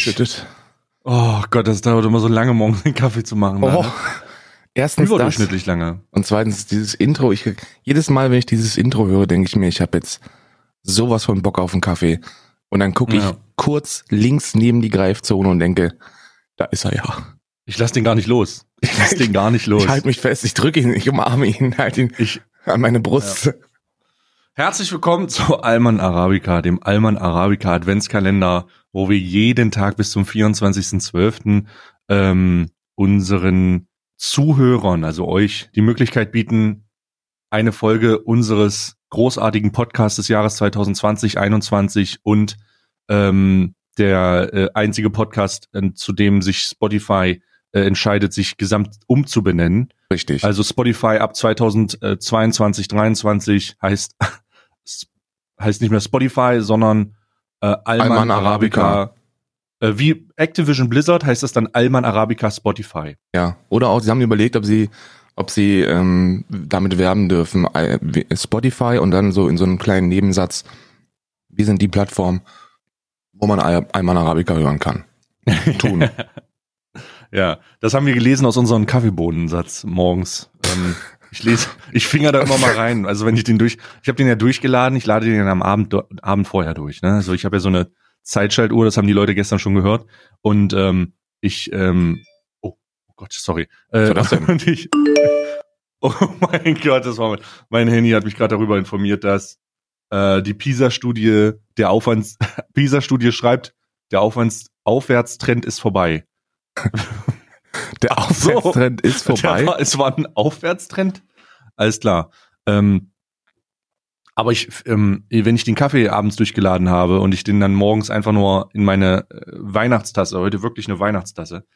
Oh, eingeschüttet. Oh Gott, das dauert immer so lange, morgens den Kaffee zu machen. Oh. Ne? Erstens das Überdurchschnittlich lange. und zweitens dieses Intro. Ich, jedes Mal, wenn ich dieses Intro höre, denke ich mir, ich habe jetzt sowas von Bock auf einen Kaffee. Und dann gucke ich Ja. kurz links neben die Greifzone und denke, da ist er ja. Ich lass den gar nicht los. Ich lass den gar nicht los. Ich halte mich fest, ich drücke ihn, ich umarme ihn, halte ihn Ich, an meine Brust. Herzlich willkommen zu Alman Arabica, dem Alman Arabica Adventskalender, wo wir jeden Tag bis zum 24.12. Ähm, unseren Zuhörern, also euch, die Möglichkeit bieten, eine Folge unseres großartigen Podcasts des Jahres 2020, 2021 und ähm, der äh, einzige Podcast, äh, zu dem sich Spotify äh, entscheidet, sich gesamt umzubenennen. Richtig. Also Spotify ab 2022, 23 heißt heißt nicht mehr Spotify, sondern äh, Alman, Alman Arabica. Arabica. Äh, wie Activision Blizzard heißt das dann Alman Arabica Spotify. ja. Oder auch, sie haben überlegt, ob sie, ob sie ähm, damit werben dürfen. äh, Spotify und dann so in so einem kleinen Nebensatz, wir sind die Plattform, wo man Al- Alman Arabica hören kann. Tun. Ja, das haben wir gelesen aus unserem Kaffeebohnensatz morgens. Ähm, ich lese, ich finger da immer mal rein. Also wenn ich den durch, ich habe den ja durchgeladen, ich lade den am Abend, Abend vorher durch. Ne? Also ich habe ja so eine Zeitschaltuhr, das haben die Leute gestern schon gehört. Und ähm, ich, ähm, oh, oh Gott, sorry. Äh? Und ich, oh mein Gott, das war mein, mein Handy hat mich gerade darüber informiert, dass äh, die PISA-Studie, der Aufwands, PISA-Studie schreibt, der Aufwands Aufwärtstrend ist vorbei. Der Ach so. Aufwärtstrend ist vorbei. War, es war ein Aufwärtstrend. Alles klar. Ähm, aber ich, ähm, wenn ich den Kaffee abends durchgeladen habe und ich den dann morgens einfach nur in meine äh, Weihnachtstasse, heute wirklich eine Weihnachtstasse,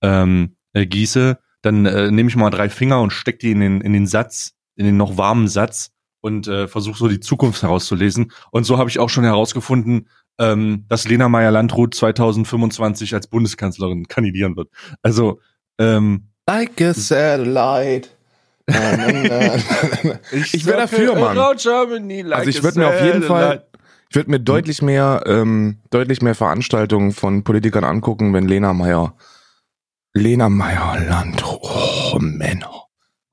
ähm, äh, gieße, dann äh, nehme ich mal drei Finger und steck die in den, in den Satz, in den noch warmen Satz und äh, versuche so die Zukunft herauszulesen. Und so habe ich auch schon herausgefunden, ähm, dass Lena Meyer-Landrut 2025 als Bundeskanzlerin kandidieren wird. Also ähm, Like a satellite. Na. Ich wär dafür, Mann. Also ich würde mir auf jeden Fall, ich würde mir deutlich mehr, ähm, deutlich mehr Veranstaltungen von Politikern angucken, wenn Lena Meyer, Lena Meyer Land, oh Männer,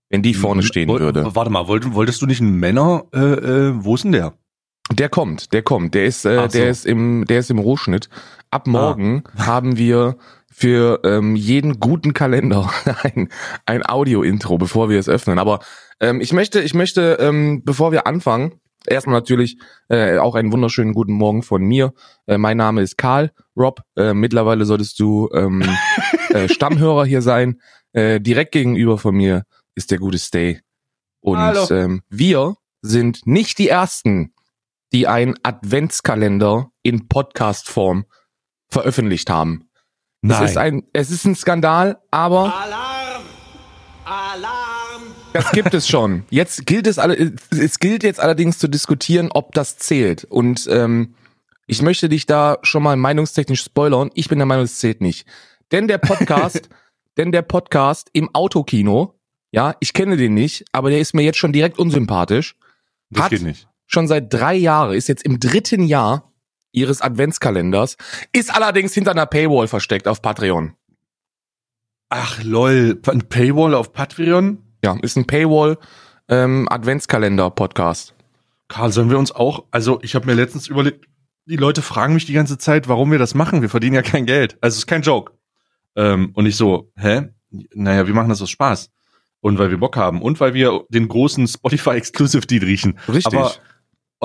wenn die vorne stehen Woll- würde. Warte mal, wollt, wolltest du nicht einen Männer? Äh, äh, wo ist denn der? Der kommt, der kommt, der ist, äh, so. der ist im, der ist im Rohschnitt. Ab morgen haben wir für ähm, jeden guten Kalender ein, ein Audio-Intro, bevor wir es öffnen. Aber ähm, ich möchte, ich möchte, ähm, bevor wir anfangen, erstmal natürlich äh, auch einen wunderschönen guten Morgen von mir. Äh, mein Name ist Karl Rob. Äh, mittlerweile solltest du ähm, äh, Stammhörer hier sein. Äh, direkt gegenüber von mir ist der gute Stay. Und Hallo. ähm, wir sind nicht die ersten, die einen Adventskalender in Podcast-Form veröffentlicht haben. Es ist ein, es ist ein Skandal, aber Alarm! Alarm! das gibt es schon. Jetzt gilt es alle, es gilt jetzt allerdings zu diskutieren, ob das zählt. Und ähm, ich möchte dich da schon mal meinungstechnisch spoilern. Ich bin der Meinung, es zählt nicht. Denn der Podcast, denn der Podcast im Autokino, ja, ich kenne den nicht, aber der ist mir jetzt schon direkt unsympathisch. das hat- geht nicht. Schon seit drei Jahren, ist jetzt im dritten Jahr ihres Adventskalenders, ist allerdings hinter einer Paywall versteckt auf Patreon. Ach lol, ein Paywall auf Patreon? Ja, ist ein Paywall ähm, Adventskalender-Podcast. Karl, sollen wir uns auch, also ich habe mir letztens überlegt, die Leute fragen mich die ganze Zeit, warum wir das machen. Wir verdienen ja kein Geld. Also es ist kein Joke. Ähm, und ich so, hä? Naja, wir machen das aus Spaß. Und weil wir Bock haben. Und weil wir den großen Spotify Exclusive Deal riechen. Richtig. Aber,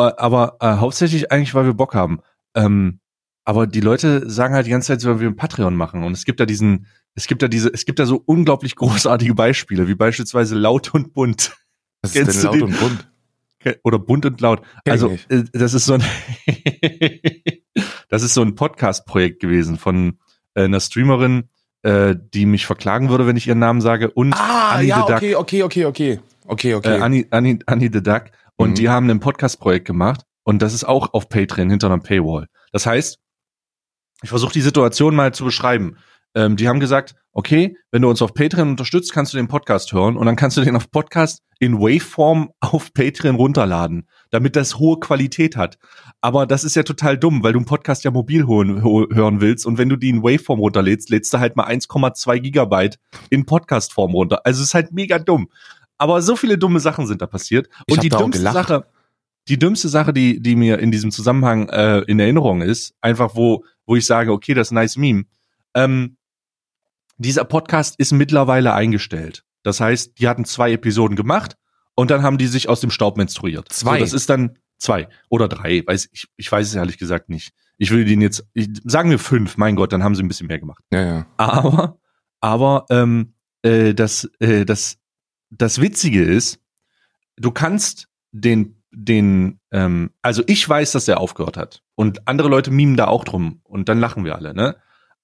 aber äh, hauptsächlich eigentlich, weil wir Bock haben. Ähm, aber die Leute sagen halt die ganze Zeit, sollen wir ein Patreon machen. Und es gibt da diesen, es gibt da diese, es gibt da so unglaublich großartige Beispiele, wie beispielsweise Laut und Bunt. Was kennst ist denn laut und bunt? Oder bunt und laut. ich also, äh, das ist so ein, das ist so ein Podcast-Projekt gewesen von äh, einer Streamerin, äh, die mich verklagen würde, wenn ich ihren Namen sage, und Ah, Annie ja, the Duck. okay, okay, okay, okay. Okay, okay. Äh, Annie, Annie, Annie the Duck. Und Mhm. die haben ein Podcast-Projekt gemacht und das ist auch auf Patreon hinter einer Paywall. Das heißt, ich versuche die Situation mal zu beschreiben. ähm, die haben gesagt, okay, wenn du uns auf Patreon unterstützt, kannst du den Podcast hören und dann kannst du den auf Podcast in Waveform auf Patreon runterladen, damit das hohe Qualität hat. Aber das ist ja total dumm, weil du einen Podcast ja mobil hören, hören willst und wenn du die in Waveform runterlädst, lädst du halt mal 1,2 Gigabyte in Podcastform runter. Also es ist halt mega dumm. Aber so viele dumme Sachen sind da passiert. Ich Und die dümmste. Sache, die dümmste Sache, die, die mir in diesem Zusammenhang äh, in Erinnerung ist, einfach wo, wo ich sage, okay, das ist ein nice Meme. Ähm, dieser Podcast ist mittlerweile eingestellt. Das heißt, die hatten zwei Episoden gemacht und dann haben die sich aus dem Staub menstruiert. Zwei? So, das ist dann zwei oder drei. Weiß, ich, ich weiß es ehrlich gesagt nicht. Ich will den jetzt, ich, sagen wir fünf, mein Gott, dann haben sie ein bisschen mehr gemacht. Ja, ja. Aber, aber ähm, äh, das, äh, das, das Witzige ist, du kannst den, den, ähm, also ich weiß, dass er aufgehört hat und andere Leute mimen da auch drum und dann lachen wir alle, ne?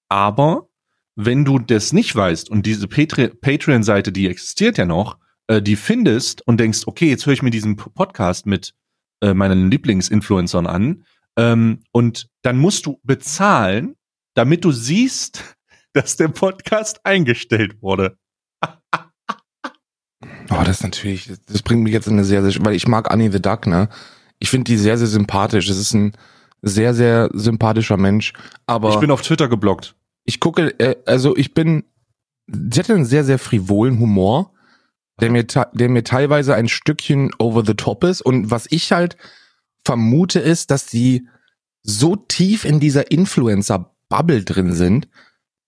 Aber wenn du das nicht weißt und diese Patre- Patreon-Seite, die existiert ja noch, äh, die findest und denkst, okay, jetzt höre ich mir diesen Podcast mit äh, meinen Lieblingsinfluencern an ähm, und dann musst du bezahlen, damit du siehst, dass der Podcast eingestellt wurde. Oh, das ist natürlich, das bringt mich jetzt in eine sehr, sehr, weil ich mag Annie the Duck, ne? Ich finde die sehr, sehr sympathisch. Das ist ein sehr, sehr sympathischer Mensch. Aber Ich bin auf Twitter geblockt. ich gucke, äh, also ich bin, sie hatte einen sehr, sehr frivolen Humor, der mir, der mir teilweise ein Stückchen over the top ist. Und was ich halt vermute ist, dass die so tief in dieser Influencer-Bubble drin sind,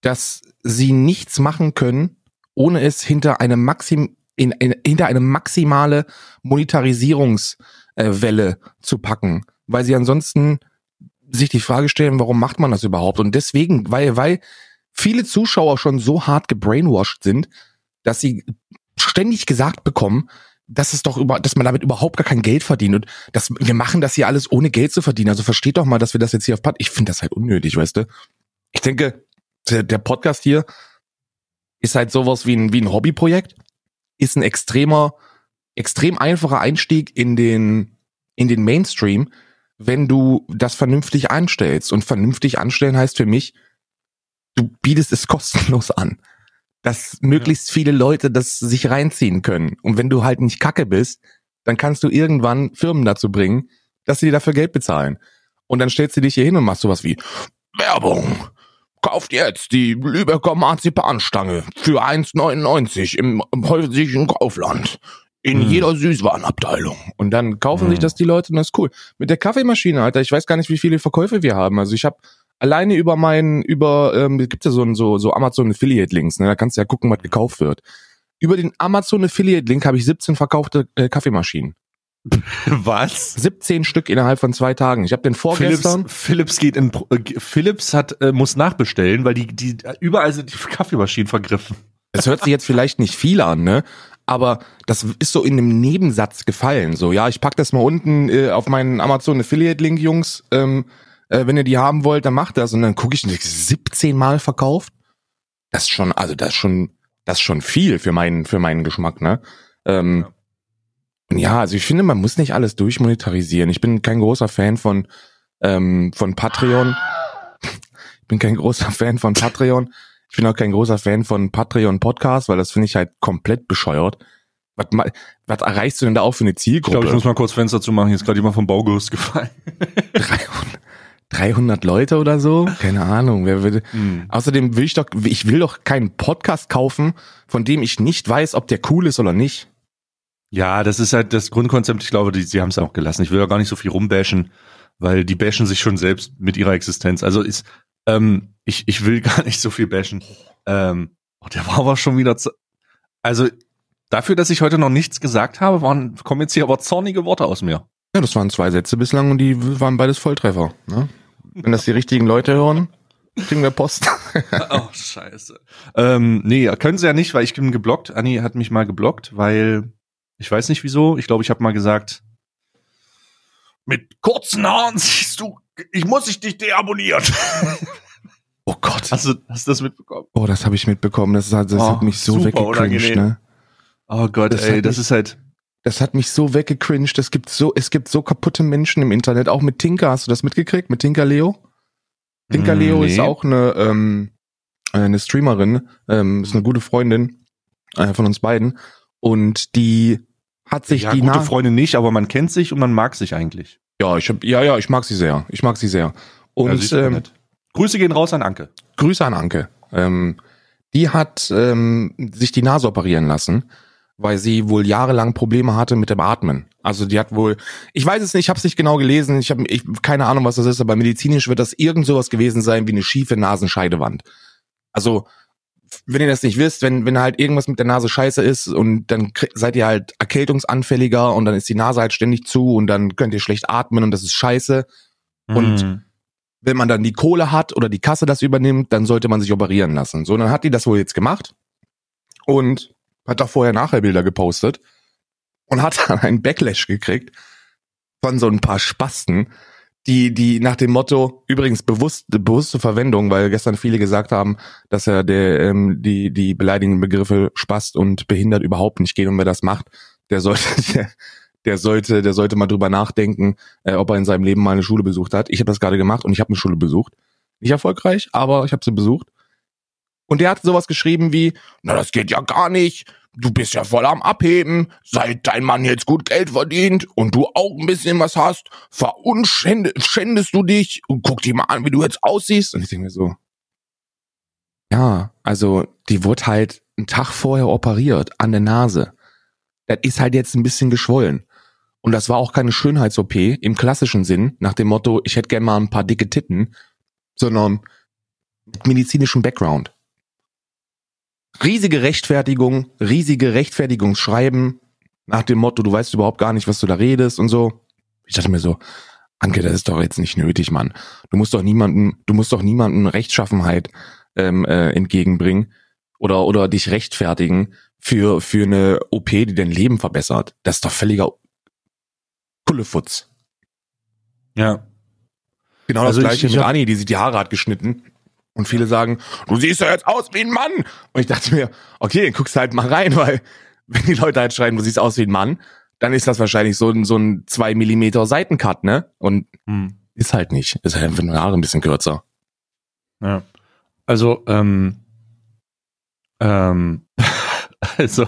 dass sie nichts machen können, ohne es hinter eine Maxim, in, in, hinter eine maximale Monetarisierungswelle äh, zu packen, weil sie ansonsten sich die Frage stellen, warum macht man das überhaupt? Und deswegen, weil, weil viele Zuschauer schon so hart gebrainwashed sind, dass sie ständig gesagt bekommen, dass es doch über, dass man damit überhaupt gar kein Geld verdient und dass wir machen das hier alles ohne Geld zu verdienen. Also versteht doch mal, dass wir das jetzt hier auf Pod. Ich finde das halt unnötig, weißt du? Ich denke, der, der Podcast hier ist halt sowas wie ein, wie ein Hobbyprojekt, ist ein extremer, extrem einfacher Einstieg in den, in den Mainstream, wenn du das vernünftig anstellst. Und vernünftig anstellen heißt für mich, du bietest es kostenlos an. Dass möglichst viele Leute das sich reinziehen können. Und wenn du halt nicht kacke bist, dann kannst du irgendwann Firmen dazu bringen, dass sie dir dafür Geld bezahlen. Und dann stellst du dich hier hin und machst sowas wie Werbung. Kauft jetzt die Lübecker Marzipanstange für 1,99 im, im Kaufland. In Hm. jeder Süßwarenabteilung. Und dann kaufen Hm. sich das die Leute und das ist cool. Mit der Kaffeemaschine, Alter, ich weiß gar nicht, wie viele Verkäufe wir haben. Also ich habe alleine über meinen, über, ähm, gibt ja so so, so Amazon Affiliate Links, ne? Da kannst du ja gucken, was gekauft wird. Über den Amazon Affiliate Link habe ich 17 verkaufte äh, Kaffeemaschinen. Was? 17 Stück innerhalb von zwei Tagen. Ich habe den Philips, vorgestern. Philips geht in äh, Philips hat äh, muss nachbestellen, weil die die überall sind die Kaffeemaschinen vergriffen. Es hört sich jetzt vielleicht nicht viel an, ne? Aber das ist so in einem Nebensatz gefallen. So, ja, ich pack das mal unten äh, auf meinen Amazon Affiliate Link, Jungs. Ähm, äh, wenn ihr die haben wollt, dann macht das. Und dann gucke ich, und denk, 17 Mal verkauft. Das ist schon, also das ist schon, das ist schon viel für meinen, für meinen Geschmack, ne? Ähm, und ja, also ich finde, man muss nicht alles durchmonetarisieren. Ich bin kein großer Fan von ähm, von Patreon. Ich bin kein großer Fan von Patreon. Ich bin auch kein großer Fan von Patreon Podcast, weil das finde ich halt komplett bescheuert. Was, was erreichst du denn da auch für eine Ich Zielgruppe? glaube, ich muss mal kurz Fenster zu machen. Hier ist gerade jemand vom Baugerüst gefallen. 300, 300 Leute oder so? Keine Ahnung. Wer würde, Hm. außerdem will ich doch, ich will doch keinen Podcast kaufen, von dem ich nicht weiß, ob der cool ist oder nicht. Ja, das ist halt das Grundkonzept. Ich glaube, die, sie haben es auch gelassen. Ich will ja gar nicht so viel rumbashen, weil die bashen sich schon selbst mit ihrer Existenz. Also ist, ähm, ich, ich will gar nicht so viel bashen. Ähm, oh, der war aber schon wieder, zu, also dafür, dass ich heute noch nichts gesagt habe, waren, kommen jetzt hier aber zornige Worte aus mir. Ja, das waren zwei Sätze bislang und die waren beides Volltreffer. Ne? Wenn das die richtigen Leute hören, kriegen wir Post. oh, scheiße. Ähm, nee, können sie ja nicht, weil ich bin geblockt. Anni hat mich mal geblockt, weil ich weiß nicht wieso. Ich glaube, ich habe mal gesagt, mit kurzen Haaren siehst du, ich muss ich dich deabonnieren. Oh Gott. Hast du, hast du das mitbekommen? Oh, das habe ich mitbekommen. Das, hat, das Oh, hat mich so weggecringed, ne? Oh Gott, Das ey, hat das mich- ist halt. Das hat mich so weggecringed. Es gibt so, es gibt so kaputte Menschen im Internet. Auch mit Tinker. Hast du das mitgekriegt? Mit Tinker Leo? Tinker Mm, Leo ist nee. auch eine, ähm, eine Streamerin, ähm, ist eine gute Freundin äh, von uns beiden und die hat sich Ja, die gute Freunde nicht, aber man kennt sich und man mag sich eigentlich. ja, ich hab, ja, ja, ich mag sie sehr. Ich mag sie sehr. Und Ja, ähm. Grüße gehen raus an Anke. Grüße an Anke. Ähm, die hat ähm, sich die Nase operieren lassen, weil sie wohl jahrelang Probleme hatte mit dem Atmen. Also die hat wohl, ich weiß es nicht, ich habe es nicht genau gelesen, ich habe ich, keine Ahnung, was das ist, aber medizinisch wird das irgend sowas gewesen sein wie eine schiefe Nasenscheidewand. Also wenn ihr das nicht wisst, wenn wenn halt irgendwas mit der Nase scheiße ist und dann seid ihr halt erkältungsanfälliger und dann ist die Nase halt ständig zu und dann könnt ihr schlecht atmen und das ist scheiße. Und Mhm. wenn man dann die Kohle hat oder die Kasse das übernimmt, dann sollte man sich operieren lassen. So, dann hat die das wohl jetzt gemacht und hat da vorher nachher Bilder gepostet und hat dann einen Backlash gekriegt von so ein paar Spasten, die, die nach dem Motto, übrigens bewusst, bewusste Verwendung, weil gestern viele gesagt haben, dass er der, ähm, die, die beleidigenden Begriffe Spast und behindert überhaupt nicht gehen und wer das macht, der sollte, der, der sollte, der sollte mal drüber nachdenken, äh, ob er in seinem Leben mal eine Schule besucht hat. Ich habe das gerade gemacht und ich habe eine Schule besucht. Nicht erfolgreich, aber ich habe sie besucht. Und der hat sowas geschrieben wie, na, das geht ja gar nicht. Du bist ja voll am Abheben. Seit dein Mann jetzt gut Geld verdient und du auch ein bisschen was hast, verunschändest du dich und guck dir mal an, wie du jetzt aussiehst. Und ich denke mir so, ja, also die wurde halt einen Tag vorher operiert an der Nase. Das ist halt jetzt ein bisschen geschwollen. Und das war auch keine Schönheits-OP im klassischen Sinn, nach dem Motto, ich hätte gerne mal ein paar dicke Titten, sondern mit medizinischem Background. Riesige Rechtfertigung, riesige Rechtfertigungsschreiben nach dem Motto, du weißt überhaupt gar nicht, was du da redest und so. Ich dachte mir so, Anke, das ist doch jetzt nicht nötig, Mann. Du musst doch niemanden, du musst doch niemanden Rechtschaffenheit ähm, äh, entgegenbringen oder oder dich rechtfertigen für für eine OP, die dein Leben verbessert. Das ist doch völliger Kullefutz. Ja. Genau Also das ich- gleiche ich mit hab- Anni, die sich die Haare hat geschnitten. Und viele sagen, du siehst ja jetzt aus wie ein Mann. Und ich dachte mir, okay, dann guckst halt mal rein, weil wenn die Leute halt schreiben, du siehst aus wie ein Mann, dann ist das wahrscheinlich so ein, so ein zwei Millimeter Seitencut, ne? Und Hm. ist halt nicht. Ist halt einfach nur Haare ein bisschen kürzer. Ja. Also, ähm, ähm, also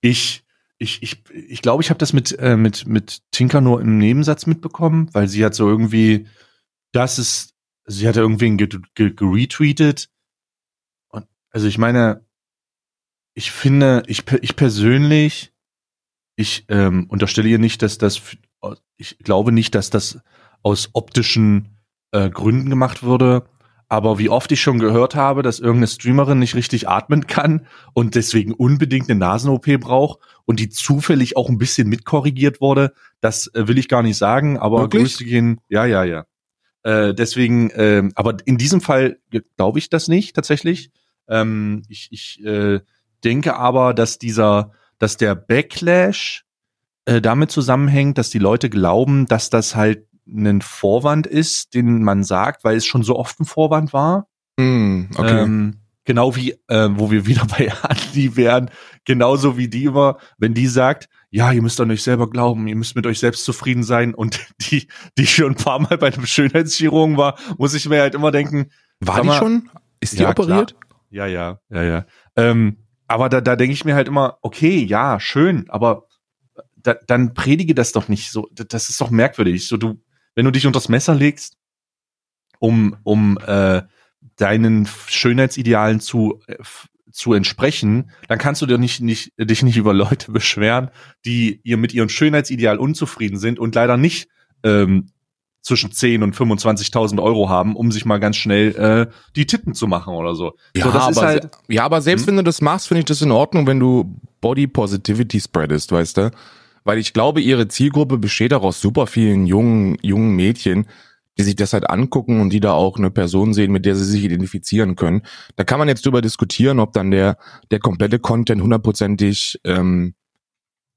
ich, ich, ich, ich glaube, ich habe das mit, äh, mit, mit Tinker nur im Nebensatz mitbekommen, weil sie hat so irgendwie, das ist, sie hat irgendwie ge- ge- geretweetet. Und also ich meine, ich finde, ich, ich persönlich, ich ähm, unterstelle ihr nicht, dass das, ich glaube nicht, dass das aus optischen äh, Gründen gemacht wurde. Aber wie oft ich schon gehört habe, dass irgendeine Streamerin nicht richtig atmen kann und deswegen unbedingt eine Nasen-OP braucht und die zufällig auch ein bisschen mitkorrigiert wurde, das äh, will ich gar nicht sagen, aber Wirklich? Grüße gehen, ja, ja, ja. Äh, deswegen, ähm, aber in diesem Fall glaube ich das nicht tatsächlich. Ähm, ich ich äh, denke aber, dass dieser, dass der Backlash äh, damit zusammenhängt, dass die Leute glauben, dass das halt ein Vorwand ist, den man sagt, weil es schon so oft ein Vorwand war. Hm, okay. Ähm, genau wie, äh, wo wir wieder bei Andi wären, genauso wie die immer, wenn die sagt, ja, ihr müsst an euch selber glauben, ihr müsst mit euch selbst zufrieden sein und die, die schon ein paar Mal bei einem Schönheitschirurgen war, muss ich mir halt immer denken, War die mal- schon? Ist die Ja, operiert? ja, ja, ja, ja. Ähm, aber da, da denke ich mir halt immer, okay, ja, schön, aber da, dann predige das doch nicht so. Das- ist doch merkwürdig. So, du, wenn du dich unter das Messer legst, um, um äh, deinen Schönheitsidealen zu, äh, zu entsprechen, dann kannst du dir nicht, nicht, dich nicht über Leute beschweren, die ihr mit ihrem Schönheitsideal unzufrieden sind und leider nicht ähm, zwischen 10 und 25.000 Euro haben, um sich mal ganz schnell äh, die Titten zu machen oder so. Ja, so, aber, halt, ja, aber selbst Hm? wenn du das machst, finde ich das in Ordnung, wenn du Body Positivity spreadest, weißt du? Weil ich glaube, ihre Zielgruppe besteht auch aus super vielen jungen, jungen Mädchen, die sich das halt angucken und die da auch eine Person sehen, mit der sie sich identifizieren können. Da kann man jetzt drüber diskutieren, ob dann der, der komplette Content hundertprozentig ähm,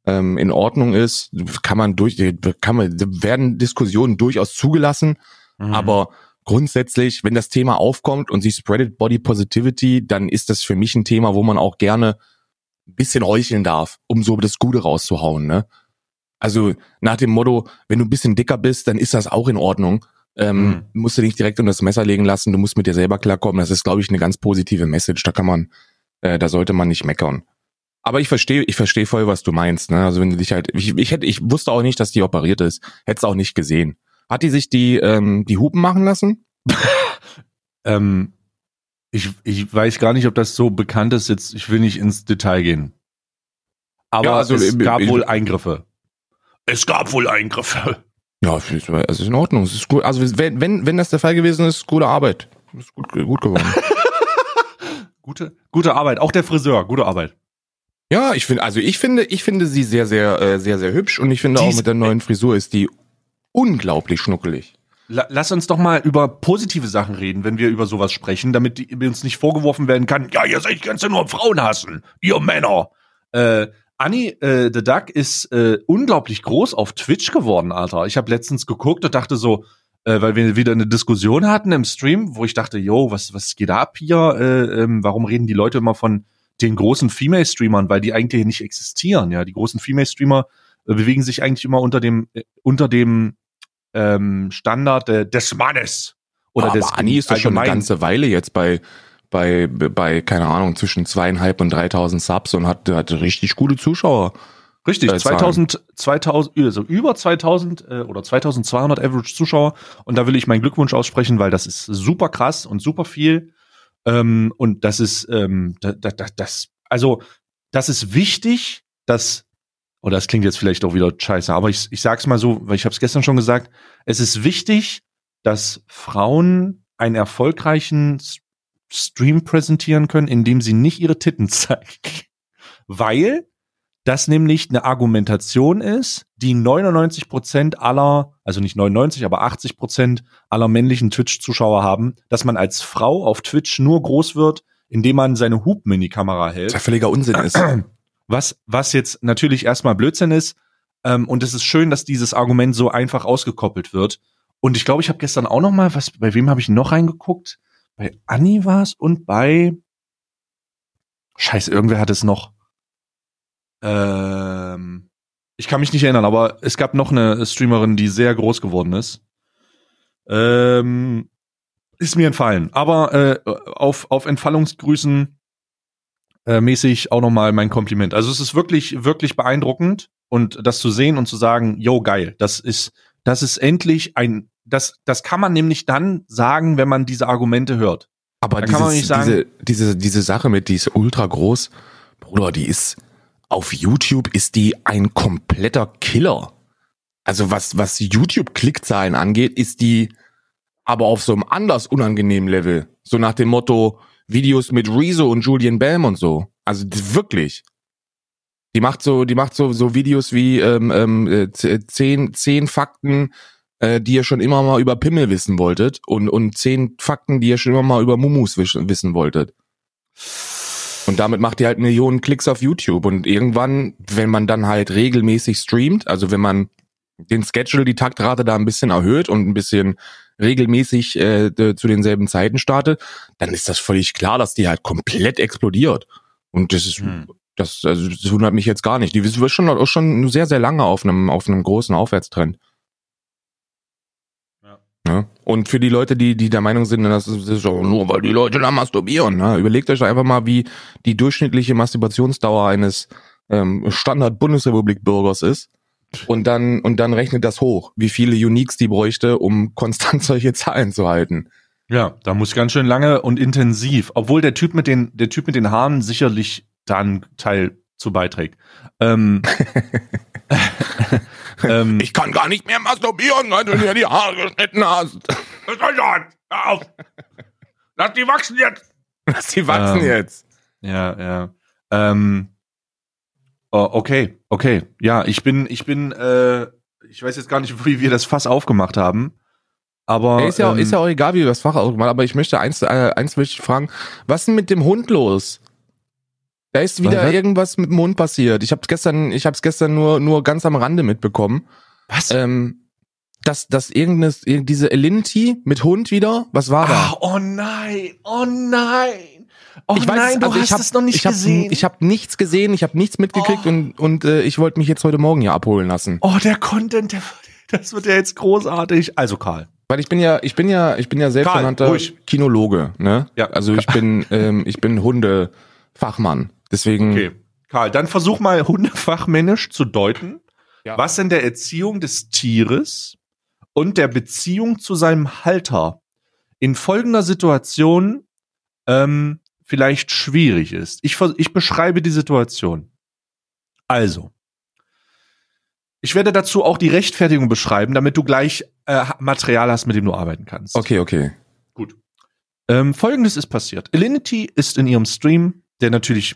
ähm, in Ordnung ist. Kann man durch, kann man, werden Diskussionen durchaus zugelassen. Mhm. Aber grundsätzlich, wenn das Thema aufkommt und sie spreadet Body Positivity, dann ist das für mich ein Thema, wo man auch gerne ein bisschen heucheln darf, um so das Gute rauszuhauen. Ne? Also nach dem Motto, wenn du ein bisschen dicker bist, dann ist das auch in Ordnung. Ähm, Mhm. Musst du nicht direkt unter das Messer legen lassen, du musst mit dir selber klarkommen. Das ist, glaube ich, eine ganz positive Message. Da kann man, äh, da sollte man nicht meckern. Aber ich verstehe, ich verstehe voll, was du meinst. Ne? Also wenn du dich halt, ich, ich hätte, ich wusste auch nicht, dass die operiert ist, hätte es auch nicht gesehen. Hat die sich die ähm, die Hupen machen lassen? Ähm, ich, ich weiß gar nicht, ob das so bekannt ist. Jetzt, ich will nicht ins Detail gehen. Aber Ja, also, es äh, gab äh, wohl Eingriffe. Es gab wohl Eingriffe. Ja, es ist, in Ordnung. Es ist gut. Also wenn, wenn, wenn das der Fall gewesen ist, gute Arbeit. Ist gut, gut geworden. Gute, gute Arbeit. Auch der Friseur, gute Arbeit. ja, ich finde, also ich finde, ich finde sie sehr, sehr, äh, sehr, sehr hübsch und ich finde Die auch mit der neuen Frisur ist die unglaublich schnuckelig. La lass uns doch mal über positive Sachen reden, wenn wir über sowas sprechen, damit die, uns nicht vorgeworfen werden kann, ja, ihr seid Zeit nur Frauen hassen, ihr Männer. Äh, Annie äh, the Duck ist äh, unglaublich groß auf Twitch geworden, Alter. Ich habe letztens geguckt und dachte so, äh, weil wir wieder eine Diskussion hatten im Stream, wo ich dachte, yo, was, was geht ab hier? Äh, ähm, warum reden die Leute immer von den großen Female-Streamern, weil die eigentlich nicht existieren, ja. Die großen Female-Streamer äh, bewegen sich eigentlich immer unter dem, äh, unter dem ähm, Standard äh, des Mannes. Oder aber des Anni ist doch schon eine ganze Weile jetzt bei, bei, bei, keine Ahnung, zwischen zweieinhalb und 3000 Subs und hat, hat richtig gute Zuschauer. Richtig, äh, 2000, 2000, also über 2000 äh, oder 2200 Average Zuschauer. Und da will ich meinen Glückwunsch aussprechen, weil das ist super krass und super viel. Ähm, und das ist, ähm, da, da, da, das, also, das ist wichtig, dass, oder das klingt jetzt vielleicht auch wieder scheiße, aber ich, ich sag's mal so, weil ich habe es gestern schon gesagt, es ist wichtig, dass Frauen einen erfolgreichen Stream präsentieren können, indem sie nicht ihre Titten zeigen. Weil das nämlich eine Argumentation ist, die 99 Prozent aller, also nicht 99, aber 80 Prozent aller männlichen Twitch-Zuschauer haben, dass man als Frau auf Twitch nur groß wird, indem man seine Hupen in die Kamera Was hält. völliger Unsinn ist. Was, was jetzt natürlich erstmal Blödsinn ist. Ähm, und es ist schön, dass dieses Argument so einfach ausgekoppelt wird. Und ich glaube, ich habe gestern auch noch mal, was, bei wem habe ich noch reingeguckt? Bei Anni war es und bei Scheiße, irgendwer hat es noch. Ähm, ich kann mich nicht erinnern, aber es gab noch eine Streamerin, die sehr groß geworden ist. Ähm, ist mir entfallen. Aber äh, auf, auf Entfallungsgrüßen äh, mäßig auch nochmal mein Kompliment. Also es ist wirklich, wirklich beeindruckend und das zu sehen und zu sagen, yo, geil, das ist, das ist endlich ein, das, das kann man nämlich dann sagen, wenn man diese Argumente hört. Aber Da dieses, sagen- diese, diese, diese Sache mit, die ist ultra groß, Bruder, die ist, auf YouTube ist die ein kompletter Killer. Also was, was YouTube-Klickzahlen angeht, ist die aber auf so einem anders unangenehmen Level. So nach dem Motto, Videos mit Rezo und Julian Bam und so. Also wirklich. Die macht so, die macht so, so Videos wie ähm, ähm, äh, zehn, zehn Fakten, äh, die ihr schon immer mal über Pimmel wissen wolltet und, und zehn Fakten, die ihr schon immer mal über Mumus wissen wolltet. Und damit macht ihr halt Millionen Klicks auf YouTube. Und irgendwann, wenn man dann halt regelmäßig streamt, also wenn man den Schedule, die Taktrate da ein bisschen erhöht und ein bisschen regelmäßig äh, zu denselben Zeiten startet, dann ist das völlig klar, dass die halt komplett explodiert. Und das ist, Hm. das, also das wundert mich jetzt gar nicht. Die ist schon, auch schon sehr, sehr lange auf einem, auf einem großen Aufwärtstrend. Ja. Und für die Leute, die, die der Meinung sind, das ist, auch nur, weil die Leute da masturbieren, ne? überlegt euch einfach mal, wie die durchschnittliche Masturbationsdauer eines ähm, Standard-Bundesrepublik-Bürgers ist. Und dann, und dann rechnet das hoch, wie viele Uniques die bräuchte, um konstant solche Zahlen zu halten. Ja, da muss ganz schön lange und intensiv, obwohl der Typ mit den, der Typ mit den Haaren sicherlich da einen Teil zu beiträgt. Ähm, ähm, Ich kann gar nicht mehr masturbieren, weil du mir die Haare geschnitten hast. Was soll das? Hör auf! Lass die wachsen jetzt! Lass die wachsen Ähm. jetzt. Ja, ja. Ähm, oh, okay, okay. Ja, ich bin, ich bin, äh, ich weiß jetzt gar nicht, wie wir das Fass aufgemacht haben. Aber Ja, ist, ja, ähm, ist ja auch egal, wie wir das Fach ausgemacht aber ich möchte eins, äh, eins möchte ich fragen. Was ist denn mit dem Hund los? Da ist wieder Was? irgendwas mit dem Hund passiert. Ich hab's gestern, ich hab's gestern nur, nur ganz am Rande mitbekommen. was? Ähm, dass, dass irgendeine, diese Alinity mit Hund wieder, was war da? Ah, oh nein, oh nein. Oh ich weiß, nein, du also hast hab, es noch nicht ich hab, gesehen. Ich habe nichts gesehen, ich habe nichts mitgekriegt Oh. und, und äh, ich wollte mich jetzt heute Morgen hier abholen lassen. oh, der Content, der, das wird ja jetzt großartig. Also Karl, Weil ich bin ja, ich bin ja, ich bin ja selbsternannter. Kinologe, ne? Ja. Also ich bin, ähm, ich bin Hundefachmann. Deswegen. Okay. Karl, dann versuch mal hundefachmännisch zu deuten, Ja. was in der Erziehung des Tieres und der Beziehung zu seinem Halter in folgender Situation ähm, vielleicht schwierig ist. Ich, ich beschreibe die Situation. Also, ich werde dazu auch die Rechtfertigung beschreiben, damit du gleich äh, Material hast, mit dem du arbeiten kannst. Okay, okay. Gut. Ähm, Folgendes ist passiert. Alinity ist in ihrem Stream, der natürlich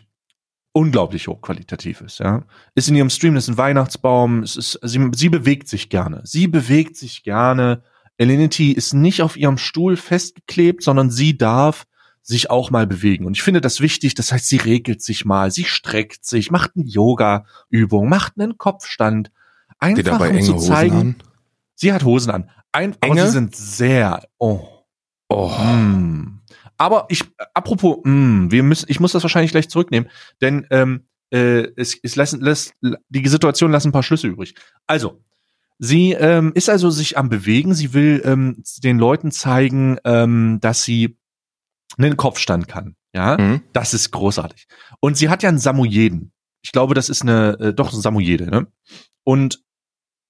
unglaublich hochqualitativ ist, ja, ist in ihrem Stream, das ist ein Weihnachtsbaum, es ist, sie, sie bewegt sich gerne. Sie bewegt sich gerne. Alinity ist nicht auf ihrem Stuhl festgeklebt, sondern sie darf sich auch mal bewegen. Und ich finde das wichtig, das heißt, sie regelt sich mal, sie streckt sich, macht eine Yoga-Übung, macht einen Kopfstand. Einfach um zu zeigen, sie hat Hosen an. Ein, aber Enge? sie sind sehr, oh, Oh. Mm. Aber ich, apropos, mm, wir müssen, ich muss das wahrscheinlich gleich zurücknehmen, denn ähm, äh, es, es lassen, lässt, die Situation lassen ein paar Schlüsse übrig. Also, sie ähm, ist also sich am Bewegen. Sie will ähm, den Leuten zeigen, ähm, dass sie einen Kopfstand kann. Ja, Mhm. das ist großartig. Und sie hat ja einen Samojeden. Ich glaube, das ist eine, äh, doch ein Samojede, ne? Und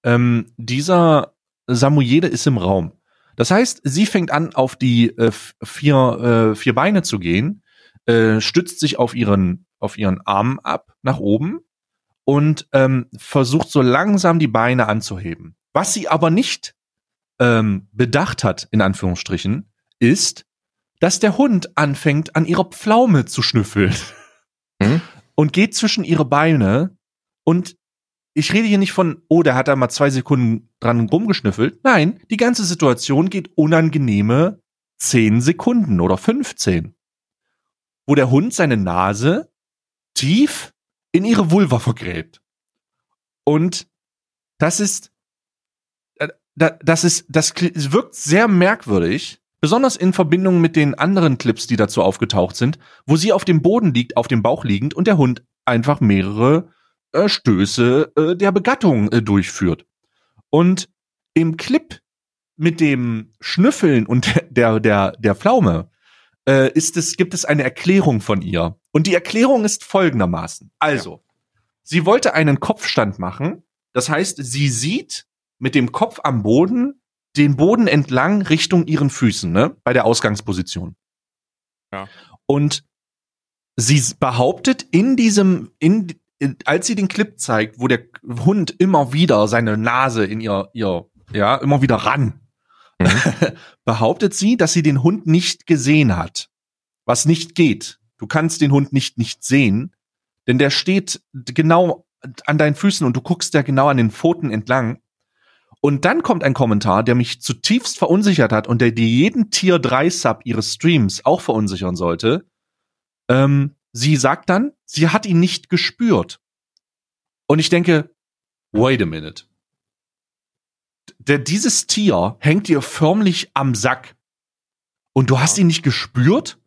ähm, dieser Samojede ist im Raum. Das heißt, sie fängt an, auf die äh, vier, äh, vier Beine zu gehen, äh, stützt sich auf ihren, auf ihren Arm ab, nach oben und ähm, versucht so langsam die Beine anzuheben. Was sie aber nicht ähm, bedacht hat, in Anführungsstrichen, ist, dass der Hund anfängt, an ihrer Pflaume zu schnüffeln Mhm. und geht zwischen ihre Beine und ich rede hier nicht von, oh, der hat da mal zwei Sekunden dran rumgeschnüffelt. Nein, die ganze Situation geht unangenehme zehn Sekunden oder 15. Wo der Hund seine Nase tief in ihre Vulva vergräbt. Und das ist, äh, da- das ist, das wirkt sehr merkwürdig, besonders in Verbindung mit den anderen Clips, die dazu aufgetaucht sind, wo sie auf dem Boden liegt, auf dem Bauch liegend und der Hund einfach mehrere äh, Stöße äh, der Begattung äh, durchführt. Und im Clip mit dem Schnüffeln und der, der, der Pflaume äh, ist es, gibt es eine Erklärung von ihr. Und die Erklärung ist folgendermaßen. Also, sie wollte einen Kopfstand machen. Das heißt, sie sieht mit dem Kopf am Boden den Boden entlang Richtung ihren Füßen, ne? Bei der Ausgangsposition. Ja. Und sie behauptet in diesem, in, als sie den Clip zeigt, wo der Hund immer wieder seine Nase in ihr, ihr, ja, immer wieder ran, Mhm. behauptet sie, dass sie den Hund nicht gesehen hat. Was nicht geht. Du kannst den Hund nicht nicht sehen, denn der steht genau an deinen Füßen und du guckst ja genau an den Pfoten entlang. Und dann kommt ein Kommentar, der mich zutiefst verunsichert hat und der die jeden Tier 3 Sub ihres Streams auch verunsichern sollte. Ähm, sie sagt dann, sie hat ihn nicht gespürt. Und ich denke, wait a minute. Der, dieses Tier hängt dir förmlich am Sack. Und du hast ihn nicht gespürt?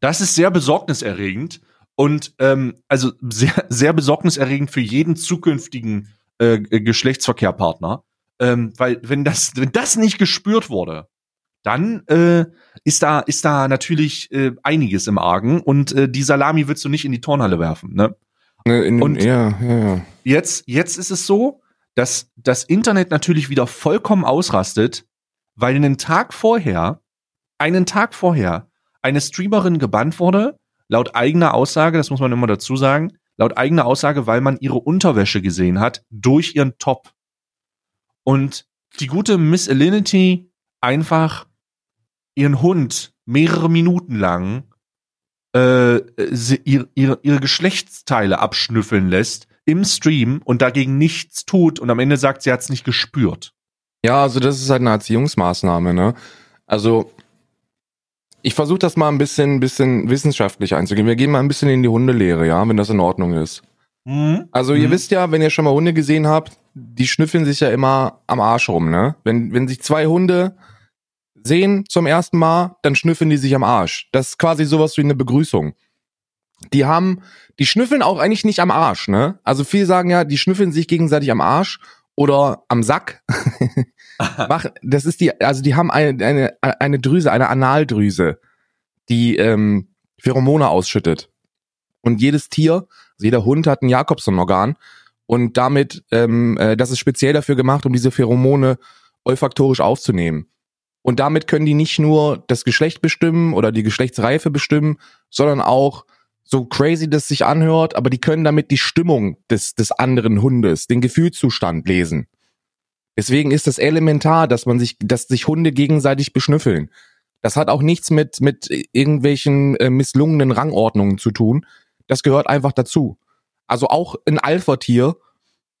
Das ist sehr besorgniserregend. Und ähm, also sehr, sehr besorgniserregend für jeden zukünftigen äh, Geschlechtsverkehrpartner. Ähm, weil wenn das, wenn das nicht gespürt wurde, dann äh, ist da ist da natürlich äh, einiges im Argen und äh, die Salami willst du nicht in die Turnhalle werfen. Ne? Ne, in, Und- ja, ja, ja. Jetzt jetzt ist es so, dass das Internet natürlich wieder vollkommen ausrastet, weil einen Tag vorher, einen Tag vorher, eine Streamerin gebannt wurde, laut eigener Aussage, das muss man immer dazu sagen, laut eigener Aussage, weil man ihre Unterwäsche gesehen hat durch ihren Top. Und die gute Miss Alinity einfach ihren Hund mehrere Minuten lang äh, sie, ihr, ihre, ihre Geschlechtsteile abschnüffeln lässt im Stream und dagegen nichts tut und am Ende sagt, sie hat es nicht gespürt. Ja, also das ist halt eine Erziehungsmaßnahme, ne? Also ich versuche das mal ein bisschen, bisschen wissenschaftlich einzugehen. Wir gehen mal ein bisschen in die Hundelehre, ja, wenn das in Ordnung ist. Also ihr Mhm. wisst ja, wenn ihr schon mal Hunde gesehen habt, die schnüffeln sich ja immer am Arsch rum, ne? Wenn, wenn sich zwei Hunde sehen zum ersten Mal, dann schnüffeln die sich am Arsch. Das ist quasi sowas wie eine Begrüßung. Die haben, die schnüffeln auch eigentlich nicht am Arsch, ne? Also viele sagen ja, die schnüffeln sich gegenseitig am Arsch oder am Sack. Das ist die, also die haben eine, eine, eine Drüse, eine Analdrüse, die ähm, Pheromone ausschüttet. Und jedes Tier, also jeder Hund hat ein Jakobson-Organ und damit, ähm, äh, das ist speziell dafür gemacht, um diese Pheromone olfaktorisch aufzunehmen. Und damit können die nicht nur das Geschlecht bestimmen oder die Geschlechtsreife bestimmen, sondern auch so crazy das sich anhört, aber die können damit die Stimmung des, des anderen Hundes, den Gefühlszustand lesen. Deswegen ist es elementar, dass man sich, dass sich Hunde gegenseitig beschnüffeln. Das hat auch nichts mit, mit irgendwelchen äh, misslungenen Rangordnungen zu tun. Das gehört einfach dazu. Also auch ein Alpha-Tier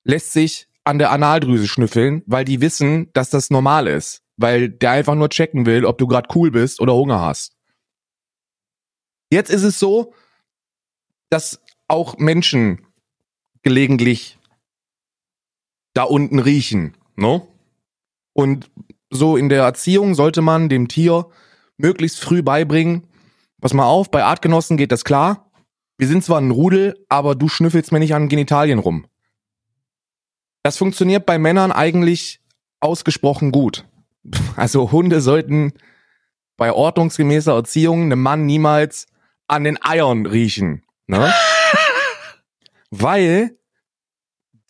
lässt sich an der Analdrüse schnüffeln, weil die wissen, dass das normal ist weil der einfach nur checken will, ob du gerade cool bist oder Hunger hast. Jetzt ist es so, dass auch Menschen gelegentlich da unten riechen, ne? Und so in der Erziehung sollte man dem Tier möglichst früh beibringen, pass mal auf, bei Artgenossen geht das klar. Wir sind zwar ein Rudel, aber du schnüffelst mir nicht an Genitalien rum. Das funktioniert bei Männern eigentlich ausgesprochen gut. Also Hunde sollten bei ordnungsgemäßer Erziehung einem Mann niemals an den Eiern riechen. Ne? Weil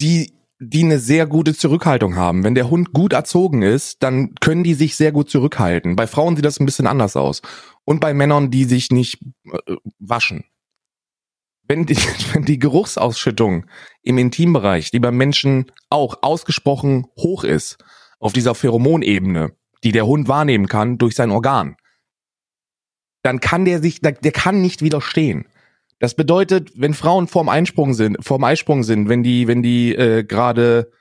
die, die eine sehr gute Zurückhaltung haben. Wenn der Hund gut erzogen ist, dann können die sich sehr gut zurückhalten. Bei Frauen sieht das ein bisschen anders aus. Und bei Männern, die sich nicht äh, waschen. Wenn die, wenn die Geruchsausschüttung im Intimbereich, die beim Menschen auch ausgesprochen hoch ist, auf dieser Pheromonebene, die der Hund wahrnehmen kann durch sein Organ, dann kann der sich, der kann nicht widerstehen. Das bedeutet, wenn Frauen vorm Einsprung sind, vorm Eisprung sind, wenn die, wenn die äh, gerade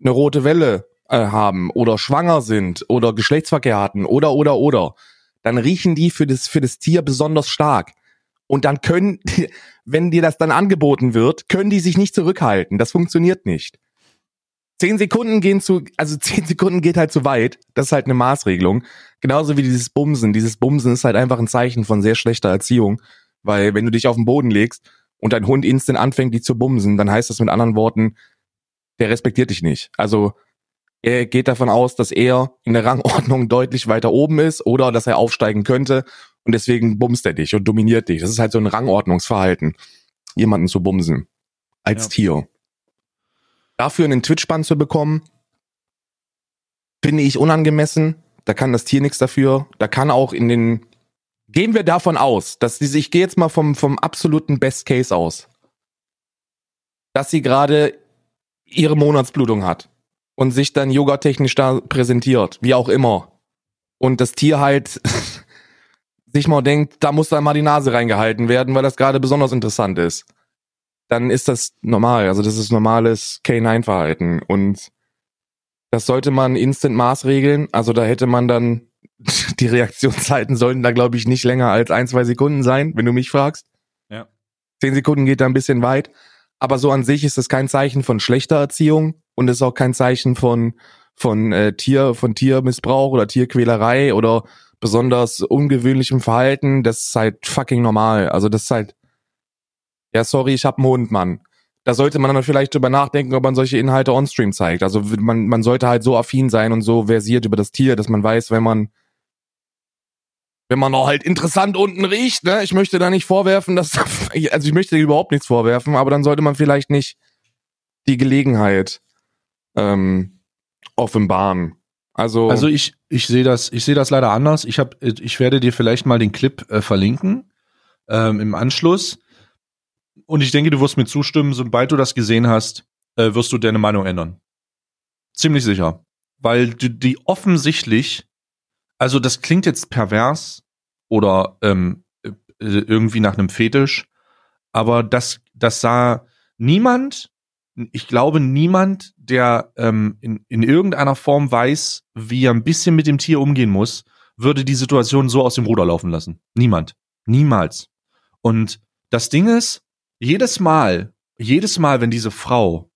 eine rote Welle äh, haben oder schwanger sind oder Geschlechtsverkehr hatten oder oder oder, dann riechen die für das für das Tier besonders stark. Und dann können, wenn dir das dann angeboten wird, können die sich nicht zurückhalten. Das funktioniert nicht. Zehn Sekunden gehen zu, also zehn Sekunden geht halt zu weit. Das ist halt eine Maßregelung. Genauso wie dieses Bumsen. Dieses Bumsen ist halt einfach ein Zeichen von sehr schlechter Erziehung. Weil wenn du dich auf den Boden legst und dein Hund instant anfängt, dich zu bumsen, dann heißt das mit anderen Worten, der respektiert dich nicht. Also er geht davon aus, dass er in der Rangordnung deutlich weiter oben ist oder dass er aufsteigen könnte und deswegen bumst er dich und dominiert dich. Das ist halt so ein Rangordnungsverhalten, jemanden zu bumsen als ja. Tier. Dafür einen Twitch-Bann zu bekommen, finde ich unangemessen. Da kann das Tier nichts dafür. Da kann auch in den, gehen wir davon aus, dass sie, ich gehe jetzt mal vom, vom absoluten Best Case aus, dass sie gerade ihre Monatsblutung hat und sich dann yogatechnisch da präsentiert, wie auch immer. Und das Tier halt sich mal denkt, da muss dann mal die Nase reingehalten werden, weil das gerade besonders interessant ist dann ist das normal. Also das ist normales K9-Verhalten. Und das sollte man instant maßregeln. Also da hätte man dann, die Reaktionszeiten sollten da, glaube ich, nicht länger als ein, zwei Sekunden sein, wenn du mich fragst. Ja. Zehn Sekunden geht da ein bisschen weit. Aber so an sich ist das kein Zeichen von schlechter Erziehung und ist auch kein Zeichen von, von äh, Tier, von Tiermissbrauch oder Tierquälerei oder besonders ungewöhnlichem Verhalten. Das ist halt fucking normal. Also das ist halt, ja, sorry, ich hab einen Hund, Mann. Da sollte man dann vielleicht drüber nachdenken, ob man solche Inhalte on-stream zeigt. Also man, man sollte halt so affin sein und so versiert über das Tier, dass man weiß, wenn man wenn man auch halt interessant unten riecht, ne? Ich möchte da nicht vorwerfen, dass also ich möchte überhaupt nichts vorwerfen, aber dann sollte man vielleicht nicht die Gelegenheit ähm, offenbaren. Also also ich ich sehe das ich sehe das leider anders. Ich habe ich werde dir vielleicht mal den Clip äh, verlinken ähm, im Anschluss. Und ich denke, du wirst mir zustimmen, sobald du das gesehen hast, äh, wirst du deine Meinung ändern. Ziemlich sicher. Weil die, die offensichtlich, also das klingt jetzt pervers oder ähm, äh, irgendwie nach einem Fetisch, aber das, das sah niemand, ich glaube niemand, der ähm, in, in irgendeiner Form weiß, wie er ein bisschen mit dem Tier umgehen muss, würde die Situation so aus dem Ruder laufen lassen. Niemand. Niemals. Und das Ding ist, jedes Mal, jedes Mal, wenn diese Frau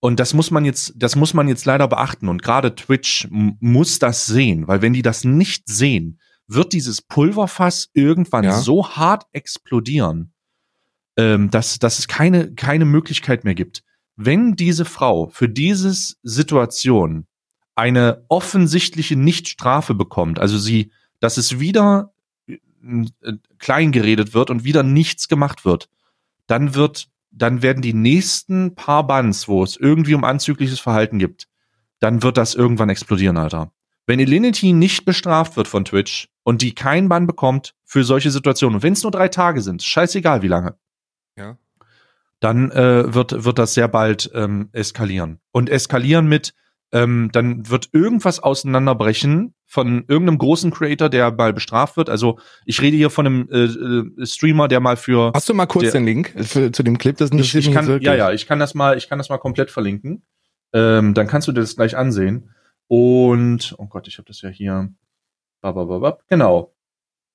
und das muss man jetzt, das muss man jetzt leider beachten und gerade Twitch muss das sehen, weil wenn die das nicht sehen, wird dieses Pulverfass irgendwann ja. so hart explodieren, ähm, dass, dass es keine, keine Möglichkeit mehr gibt. Wenn diese Frau für diese Situation eine offensichtliche Nichtstrafe bekommt, also sie, dass es wieder äh, klein geredet wird und wieder nichts gemacht wird, dann wird, dann werden die nächsten paar Bans, wo es irgendwie um anzügliches Verhalten gibt, dann wird das irgendwann explodieren, Alter. Wenn Elinity nicht bestraft wird von Twitch und die keinen Bann bekommt für solche Situationen, und wenn es nur drei Tage sind, scheißegal wie lange, Ja. dann äh, wird, wird das sehr bald ähm, eskalieren. Und eskalieren mit, ähm, dann wird irgendwas auseinanderbrechen von irgendeinem großen Creator, der mal bestraft wird. Also ich rede hier von einem äh, äh, Streamer, der mal für Hast du mal kurz Der- den Link für, zu dem Clip? Das ich, interessiert ich mich kann, wirklich. ja, ja, ich kann das mal, ich kann das mal komplett verlinken. Ähm, dann kannst du dir das gleich ansehen. Und, oh Gott, ich habe das ja hier. Babababab, genau.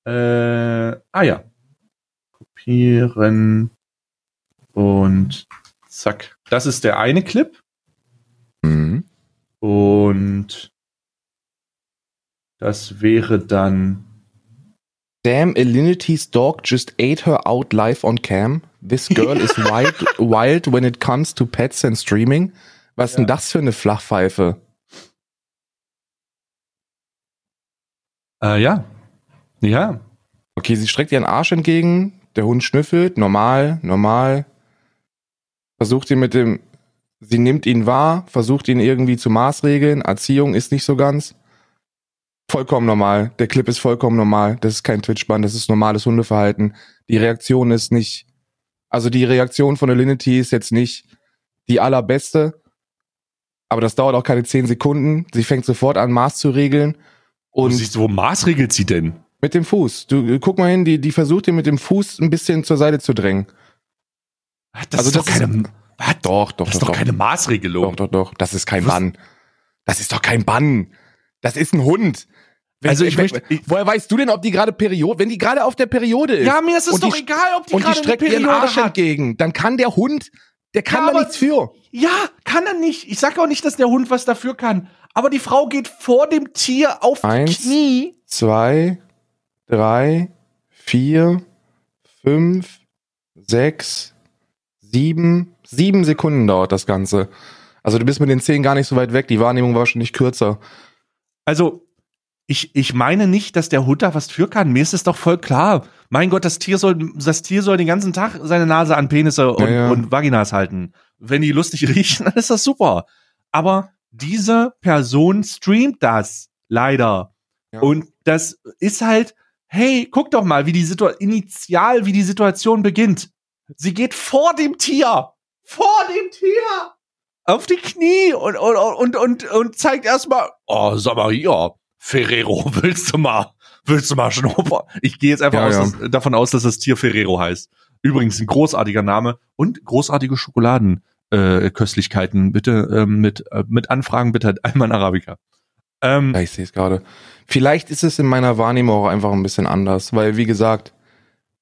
Äh, ah ja. Kopieren. Und zack. Das ist der eine Clip. Mhm. Und das wäre dann. Damn, Elinity's dog just ate her out live on cam. This girl is wild, wild when it comes to pets and streaming. Was ist denn Ja. das für eine Flachpfeife? Äh, ja. Ja. Okay, sie streckt ihren Arsch entgegen, der Hund schnüffelt, normal, normal. Versucht ihn mit dem, sie nimmt ihn wahr, versucht ihn irgendwie zu maßregeln, Erziehung ist nicht so ganz. Vollkommen normal, der Clip ist vollkommen normal, das ist kein Twitch-Bann, das ist normales Hundeverhalten. Die Reaktion ist nicht, also die Reaktion von Alinity ist jetzt nicht die allerbeste, aber das dauert auch keine zehn Sekunden. Sie fängt sofort an, Maß zu regeln. Und Und siehst du, wo maßregelt sie denn? mit dem Fuß. Du äh, guck mal hin, die, die versucht ihn mit dem Fuß ein bisschen zur Seite zu drängen. Das Also ist doch das ist- keine, was? Doch, doch, das ist doch, doch doch. keine Maßregelung. Doch, doch, doch. Das ist kein Was? Bann. Das ist doch kein Bann. Das ist ein Hund. Also ich wenn- möchte- ich- woher weißt du denn, ob die gerade Periode, wenn die gerade auf der Periode ist Ja, mir ist es doch die- egal, ob die und die gerade eine streckt ihren Periode Arsch hat. entgegen, dann kann der Hund, der kann Ja, da nichts für. Ja, kann er nicht. Ich sag auch nicht, dass der Hund was dafür kann. Aber die Frau geht vor dem Tier auf Eins. die Knie. Zwei, drei, vier, fünf, sechs, sieben, sieben Sekunden dauert das Ganze. Also du bist mit den zehn gar nicht so weit weg. Die Wahrnehmung war wahrscheinlich kürzer. Also, ich, ich meine nicht, dass der Hund da was für kann. Mir ist es doch voll klar. Mein Gott, das Tier soll, das Tier soll den ganzen Tag seine Nase an Penisse und, Ja, ja. und Vaginas halten. Wenn die lustig riechen, dann ist das super. Aber diese Person streamt das. Leider. Ja. Und das ist halt, hey, guck doch mal, wie die Situation, initial, wie die Situation beginnt. Sie geht vor dem Tier. Vor dem Tier. Auf die Knie und, und, und, und, und zeigt erstmal, oh, sag mal hier, Ferrero, willst du mal, willst du mal Schnupper? Ich gehe jetzt einfach Ja, aus, ja. Dass, davon aus, dass das Tier Ferrero heißt. Übrigens ein großartiger Name und großartige Schokoladen. Äh, bitte ähm, mit äh, mit Anfragen bitte Alman Arabica. Ähm, Ja, ich sehe es gerade. Vielleicht ist es in meiner Wahrnehmung auch einfach ein bisschen anders, weil wie gesagt,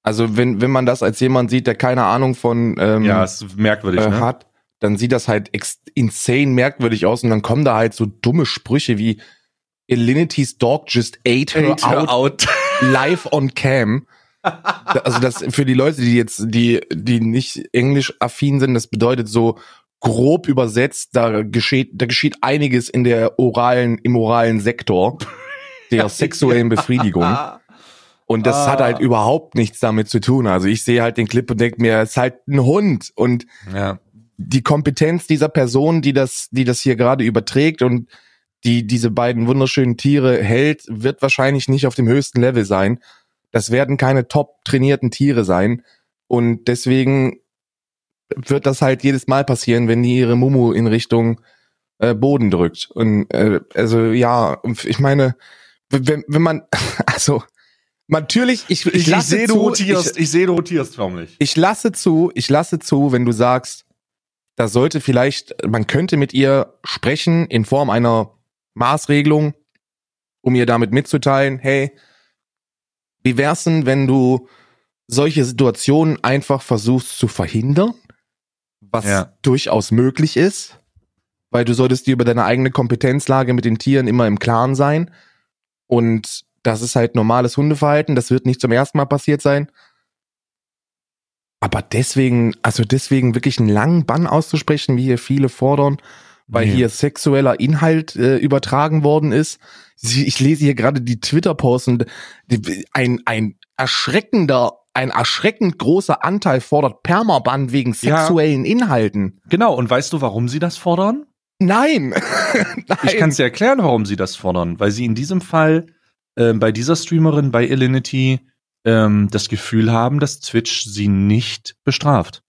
also wenn wenn man das als jemand sieht, der keine Ahnung von ähm, ja, ist merkwürdig, äh, ne? hat, dann sieht das halt insane merkwürdig aus und dann kommen da halt so dumme Sprüche wie Elinity's dog just ate her Ate her out, out. live on cam. Also das für die Leute, die jetzt die die nicht englisch affin sind, das bedeutet so grob übersetzt, da geschieht da geschieht einiges in der oralen im oralen Sektor der sexuellen Befriedigung. Ah. Und das Ah. hat halt überhaupt nichts damit zu tun. Also ich sehe halt den Clip und denke mir, es ist halt ein Hund. Und Ja. die Kompetenz dieser Person, die das, die das hier gerade überträgt und die diese beiden wunderschönen Tiere hält, wird wahrscheinlich nicht auf dem höchsten Level sein. Das werden keine top trainierten Tiere sein. Und deswegen wird das halt jedes Mal passieren, wenn die ihre Mumu in Richtung äh, Boden drückt. Und äh, also ja, ich meine, wenn, wenn man, also natürlich, ich, ich, Ich, ich, lasse sehe, du zu, rotierst, ich, sehe, du rotierst förmlich. ich lasse zu, ich lasse zu, wenn du sagst, da sollte vielleicht, man könnte mit ihr sprechen in Form einer Maßregelung, um ihr damit mitzuteilen, hey, wie wär's denn, wenn du solche Situationen einfach versuchst zu verhindern, was Ja. durchaus möglich ist, weil du solltest dir über deine eigene Kompetenzlage mit den Tieren immer im Klaren sein und das ist halt normales Hundeverhalten, das wird nicht zum ersten Mal passiert sein. Aber deswegen, also deswegen wirklich einen langen Bann auszusprechen, wie hier viele fordern, weil Nee. hier sexueller Inhalt äh, übertragen worden ist. Ich lese hier gerade die die- ein, ein erschreckender, ein erschreckend großer Anteil fordert Permaban wegen Ja. sexuellen Inhalten. Genau, und weißt du, warum sie das fordern? Nein! Nein. Ich kann dir erklären, warum sie das fordern. Weil sie in diesem Fall ähm, bei dieser Streamerin, bei Elinity, ähm, das Gefühl haben, dass Twitch sie nicht bestraft.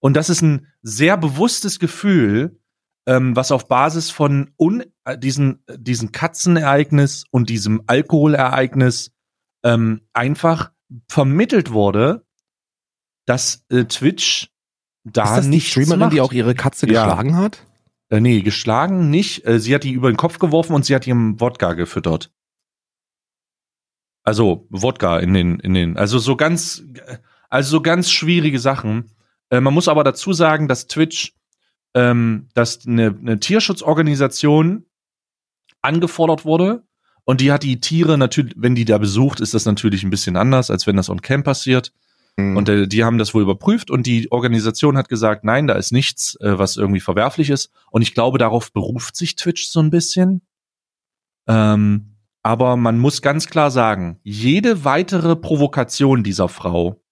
Und das ist ein sehr bewusstes Gefühl, ähm, was auf Basis von un äh, diesen, diesen Katzenereignis und diesem Alkoholereignis ähm, einfach vermittelt wurde, dass äh, Twitch da ist das die nichts Streamerin, macht. die auch ihre Katze Ja. geschlagen hat? Äh, nee, geschlagen nicht. Äh, sie hat die über den Kopf geworfen und sie hat ihrem Wodka gefüttert. Also Wodka in den, in den, also so ganz, also so ganz schwierige Sachen. Äh, man muss aber dazu sagen, dass Twitch, ähm, dass eine, eine Tierschutzorganisation angefordert wurde und die hat die Tiere natürlich, wenn die da besucht, ist das natürlich ein bisschen anders, als wenn das on Cam passiert. Hm. Und äh, die haben das wohl überprüft und die Organisation hat gesagt, nein, da ist nichts, äh, was irgendwie verwerflich ist. Und ich glaube, darauf beruft sich Twitch so ein bisschen. Ähm, aber man muss ganz klar sagen, jede weitere Provokation dieser Frau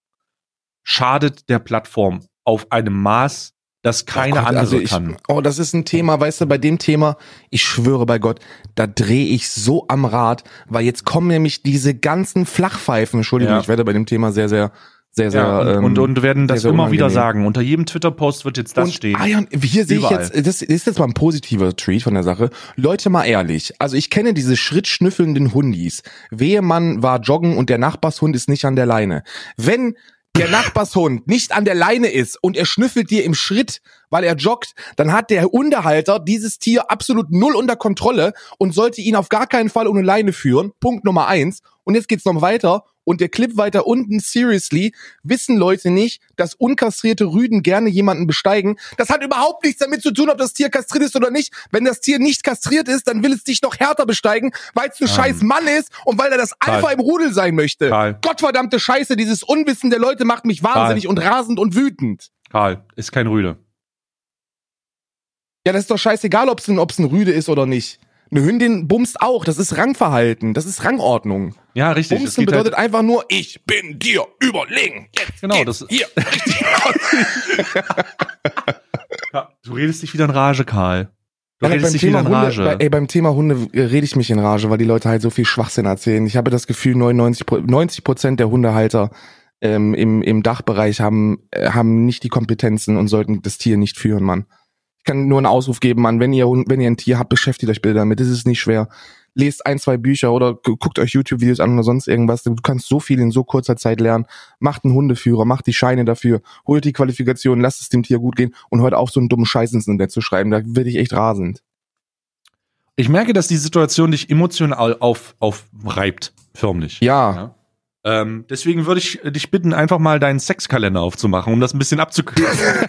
schadet der Plattform auf einem Maß, das keine Oh Gott, andere also ich, kann. Oh, das ist ein Thema, weißt du, bei dem Thema, ich schwöre bei Gott, da drehe ich so am Rad, weil jetzt kommen nämlich diese ganzen Flachpfeifen, Entschuldigung, Ja. ich werde bei dem Thema sehr, sehr, sehr, sehr, Ja, und, ähm, und, und werden das sehr, sehr immer wieder unangenehm. sagen. Unter jedem Twitter-Post wird jetzt das und, stehen. Ah ja, hier sehe ich jetzt, das ist jetzt mal ein positiver Tweet von der Sache. Leute, mal ehrlich. Also ich kenne diese schrittschnüffelnden Hundis. Wehe, man war joggen und der Nachbarshund ist nicht an der Leine. Wenn der Nachbarshund nicht an der Leine ist und er schnüffelt dir im Schritt, weil er joggt, dann hat der Hundehalter dieses Tier absolut null unter Kontrolle und sollte ihn auf gar keinen Fall ohne Leine führen. Punkt Nummer eins. Und jetzt geht's noch weiter. Und der Clip weiter unten, seriously, wissen Leute nicht, dass unkastrierte Rüden gerne jemanden besteigen. Das hat überhaupt nichts damit zu tun, ob das Tier kastriert ist oder nicht. Wenn das Tier nicht kastriert ist, dann will es dich noch härter besteigen, weil es ein scheiß Mann ist und weil er das Karl. Alpha im Rudel sein möchte. Karl. Gottverdammte Scheiße, dieses Unwissen der Leute macht mich wahnsinnig und rasend und wütend. Karl, ist kein Rüde. Ja, das ist doch scheißegal, ob es ein, ob's ein Rüde ist oder nicht. Eine Hündin bumst auch. Das ist Rangverhalten. Das ist Rangordnung. Ja, richtig. Bumsen bedeutet halt, einfach nur, ich bin dir überlegen. Jetzt Genau, das- hier richtig Ja, du redest dich wieder in Rage, Karl. Du Ja, redest dich Thema wieder in Hunde, Rage. bei, ey, beim Thema Hunde äh, rede ich mich in Rage, weil die Leute halt so viel Schwachsinn erzählen. Ich habe das Gefühl, 99 Pro- 90 Prozent der Hundehalter ähm, im, im Dachbereich haben, äh, haben nicht die Kompetenzen und sollten das Tier nicht führen, Mann. Ich kann nur einen Ausruf geben, Mann, wenn ihr, wenn ihr ein Tier habt, beschäftigt euch bitte damit. Das ist nicht schwer. Lest ein, zwei Bücher oder gu- guckt euch YouTube-Videos an oder sonst irgendwas. Du kannst so viel in so kurzer Zeit lernen. Macht einen Hundeführer, macht die Scheine dafür, holt die Qualifikation, lasst es dem Tier gut gehen und hört auf, so einen dummen Scheiß ins Internet zu schreiben. Da werde ich echt rasend. Ich merke, dass die Situation dich emotional auf, aufreibt. Förmlich. Ja. Ähm, deswegen würde ich dich bitten, einfach mal deinen Sexkalender aufzumachen, um das ein bisschen abzukürzen.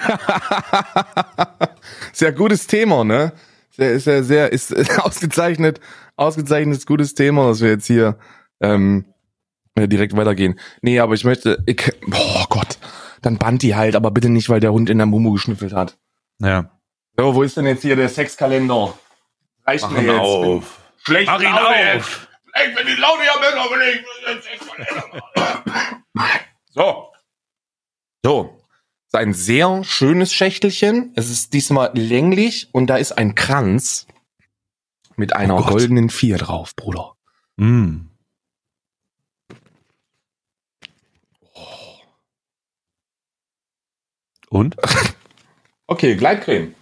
Sehr gutes Thema, ne? Sehr, sehr, sehr, ist ist ausgezeichnet, ausgezeichnetes gutes Thema, dass wir jetzt hier ähm, äh, direkt weitergehen. Nee, aber ich möchte, ich, oh Gott, dann band die halt, aber bitte nicht, weil der Hund in der Mumu geschnüffelt hat. ja. So, wo ist denn jetzt hier der Sexkalender? Reicht mir jetzt. Schlecht Mach ihn Laune auf. Schlecht, wenn die Laune ja besser, wenn ich So. So. Das ist ein sehr schönes Schächtelchen. Es ist diesmal länglich und da ist ein Kranz mit einer Oh goldenen Vier drauf, Bruder. Mm. Und? Okay, Gleitcreme.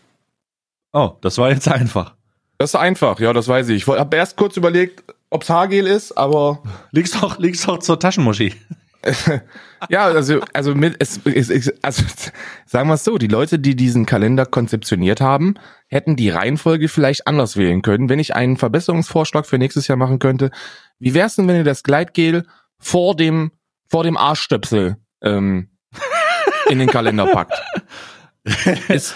Oh, das war jetzt einfach. Das ist einfach, ja, das weiß ich. Ich habe erst kurz überlegt, ob's Haargel ist, aber Leg's doch, leg's doch zur Taschenmoschee. ja, also also mit es, es, es also sagen wir es so, die Leute, die diesen Kalender konzeptioniert haben, hätten die Reihenfolge vielleicht anders wählen können. Wenn ich einen Verbesserungsvorschlag für nächstes Jahr machen könnte, wie wär's denn, wenn ihr das Gleitgel vor dem vor dem Arschstöpsel ähm, in den Kalender packt? Ist,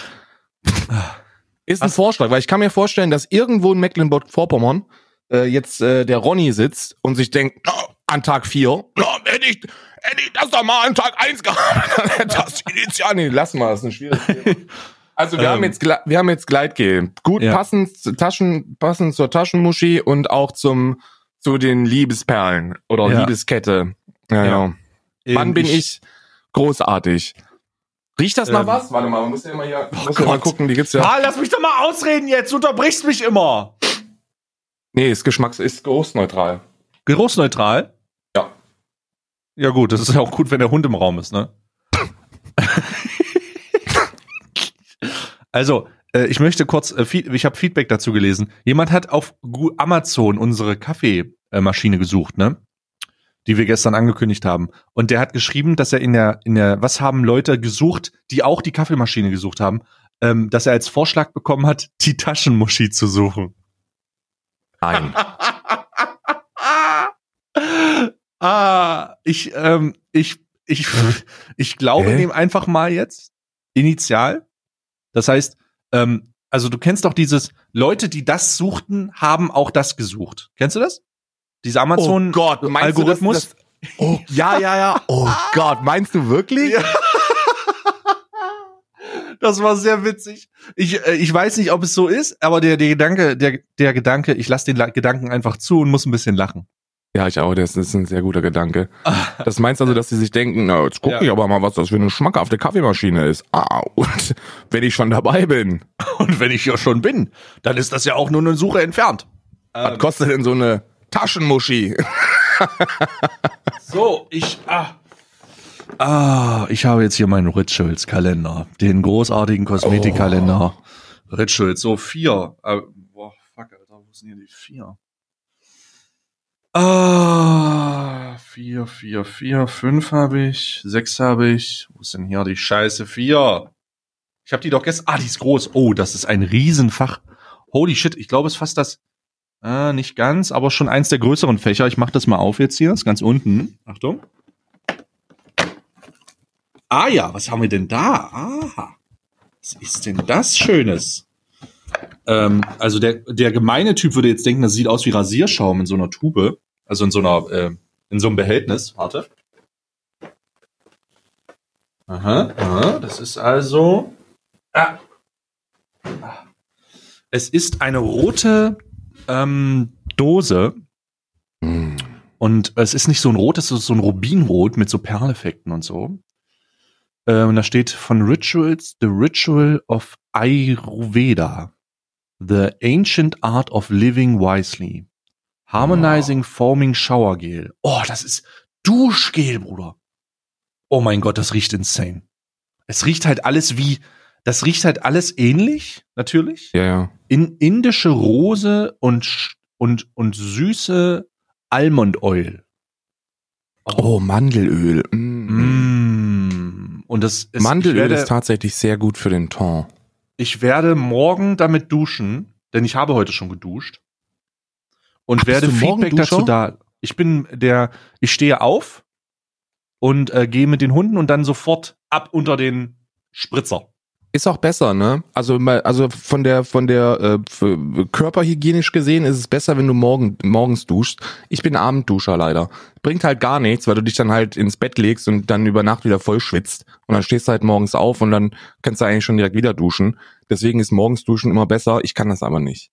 ist ein Vorschlag, weil ich kann mir vorstellen, dass irgendwo in Mecklenburg-Vorpommern äh, jetzt äh, der Ronny sitzt und sich denkt, na, an Tag vier, na, hätte ich, hätte ich das doch mal an Tag eins gehabt, dann hätte das initial, nee, lass mal, das ist ein schwieriges Thema. Also wir Ähm. haben jetzt wir haben jetzt Gleitgel. Gut Ja. passend Taschen passend zur Taschenmuschi und auch zum zu den Liebesperlen oder Ja. Liebeskette. Ja, Ja. ja. Wann Ähm, bin ich großartig? Riecht das nach Ähm. was? Warte mal, man muss ja mal hier muss ja Gott. mal gucken, die gibt's ja. Ah, lass mich doch mal ausreden jetzt. Du unterbrichst mich immer. Nee, ist geschmacks ist geruchsneutral. Geruchsneutral? Ja. Ja gut, das ist ja auch gut, wenn der Hund im Raum ist, ne? also, äh, ich möchte kurz, äh, ich habe Feedback dazu gelesen. Jemand hat auf Amazon unsere Kaffeemaschine gesucht, ne? Die wir gestern angekündigt haben. Und der hat geschrieben, dass er in der, in der, was haben Leute gesucht, die auch die Kaffeemaschine gesucht haben, ähm, dass er als Vorschlag bekommen hat, die Taschenmuschi zu suchen. Nein. ah, ich, ähm, ich, ich, ich glaube dem einfach mal jetzt initial. Das heißt, ähm, also du kennst doch dieses Leute, die das suchten, haben auch das gesucht. Kennst du das? Dieser Amazon oh Gott, meinst Algorithmus? Du, dass, dass, oh, ja, ja, ja. Oh Gott, meinst du wirklich? Ja. Das war sehr witzig. Ich, äh, ich weiß nicht, ob es so ist, aber der, der Gedanke, der, der Gedanke, ich lasse den Gedanken einfach zu und muss ein bisschen lachen. Ja, ich auch, das ist ein sehr guter Gedanke. Das meinst also, dass sie sich denken, na, jetzt gucke Ja. ich aber mal, was das für eine schmackhafte Kaffeemaschine ist. Ah, und wenn ich schon dabei bin, Und wenn ich ja schon bin, dann ist das ja auch nur eine Suche entfernt. was kostet denn so eine Taschenmuschi? So, ich. Ah. Ah, ich habe jetzt hier meinen Rituals-Kalender. Den großartigen Kosmetikkalender. Rituals, so vier. Äh, boah, fuck, Alter, wo sind hier die vier? Ah, vier, vier, vier, fünf habe ich, sechs habe ich. Wo ist denn hier die Scheiße? Vier. Ich habe die doch gestern. Ah, die ist groß. Oh, das ist ein Riesenfach. Holy shit, ich glaube, es ist fast das. Äh, nicht ganz, aber schon eins der größeren Fächer. Ich mache das mal auf jetzt hier. Ist ganz unten. Achtung. Ah ja, was haben wir denn da? Aha. Was ist denn das Schönes? Ähm, also der, der gemeine Typ würde jetzt denken, das sieht aus wie Rasierschaum in so einer Tube. Also in so einer, äh, in so einem Behältnis. Warte. Aha, aha, das ist also. Ah. Es ist eine rote ähm, Dose Hm. und es ist nicht so ein rot, es ist so ein Rubinrot mit so Perleffekten und so. Äh, und da steht von Rituals, The Ritual of Ayurveda. The Ancient Art of Living Wisely. Harmonizing Foaming Shower Gel. Oh, das ist Duschgel, Bruder. Oh mein Gott, das riecht insane. Es riecht halt alles wie, das riecht halt alles ähnlich, natürlich Ja, ja. in indische Rose und und und süße Almond Oil. Oh, Mandelöl. Mm. Und das ist, Mandelöl werde, ist tatsächlich sehr gut für den Ton. ich werde morgen damit duschen, denn ich habe heute schon geduscht und Ach, werde Feedback dazu da. Ich bin der, ich stehe auf und äh, gehe mit den Hunden und dann sofort ab unter den Spritzer. Ist auch besser, ne? Also, also von der, von der äh, körperhygienisch gesehen ist es besser, wenn du morgen, morgens duschst. Ich bin Abendduscher leider. Bringt halt gar nichts, weil du dich dann halt ins Bett legst und dann über Nacht wieder voll schwitzt. Und dann stehst du halt morgens auf und dann kannst du eigentlich schon direkt wieder duschen. Deswegen ist morgens duschen immer besser. Ich kann das aber nicht.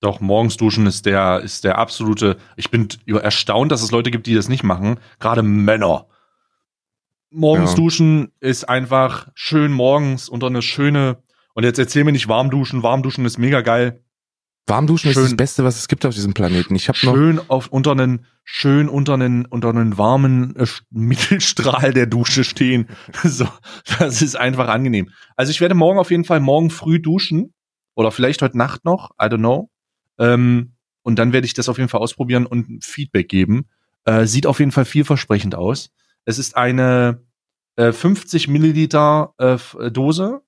Doch, morgens duschen ist der, ist der absolute. Ich bin erstaunt, dass es Leute gibt, die das nicht machen. Gerade Männer. Morgens Ja. duschen ist einfach schön morgens unter eine schöne. Und jetzt erzähl mir nicht warm duschen. Warm duschen ist mega geil. Warm duschen Schön. ist das Beste, was es gibt auf diesem Planeten. Ich habe noch Schön auf unter einen, schön unter einen, unter einen warmen äh, Mittelstrahl der Dusche stehen. so, das ist einfach angenehm. Also ich werde morgen auf jeden Fall morgen früh duschen. Oder vielleicht heute Nacht noch. I don't know. Ähm, und dann werde ich das auf jeden Fall ausprobieren und Feedback geben. Äh, sieht auf jeden Fall vielversprechend aus. Es ist eine äh, 50 Milliliter äh, Dose.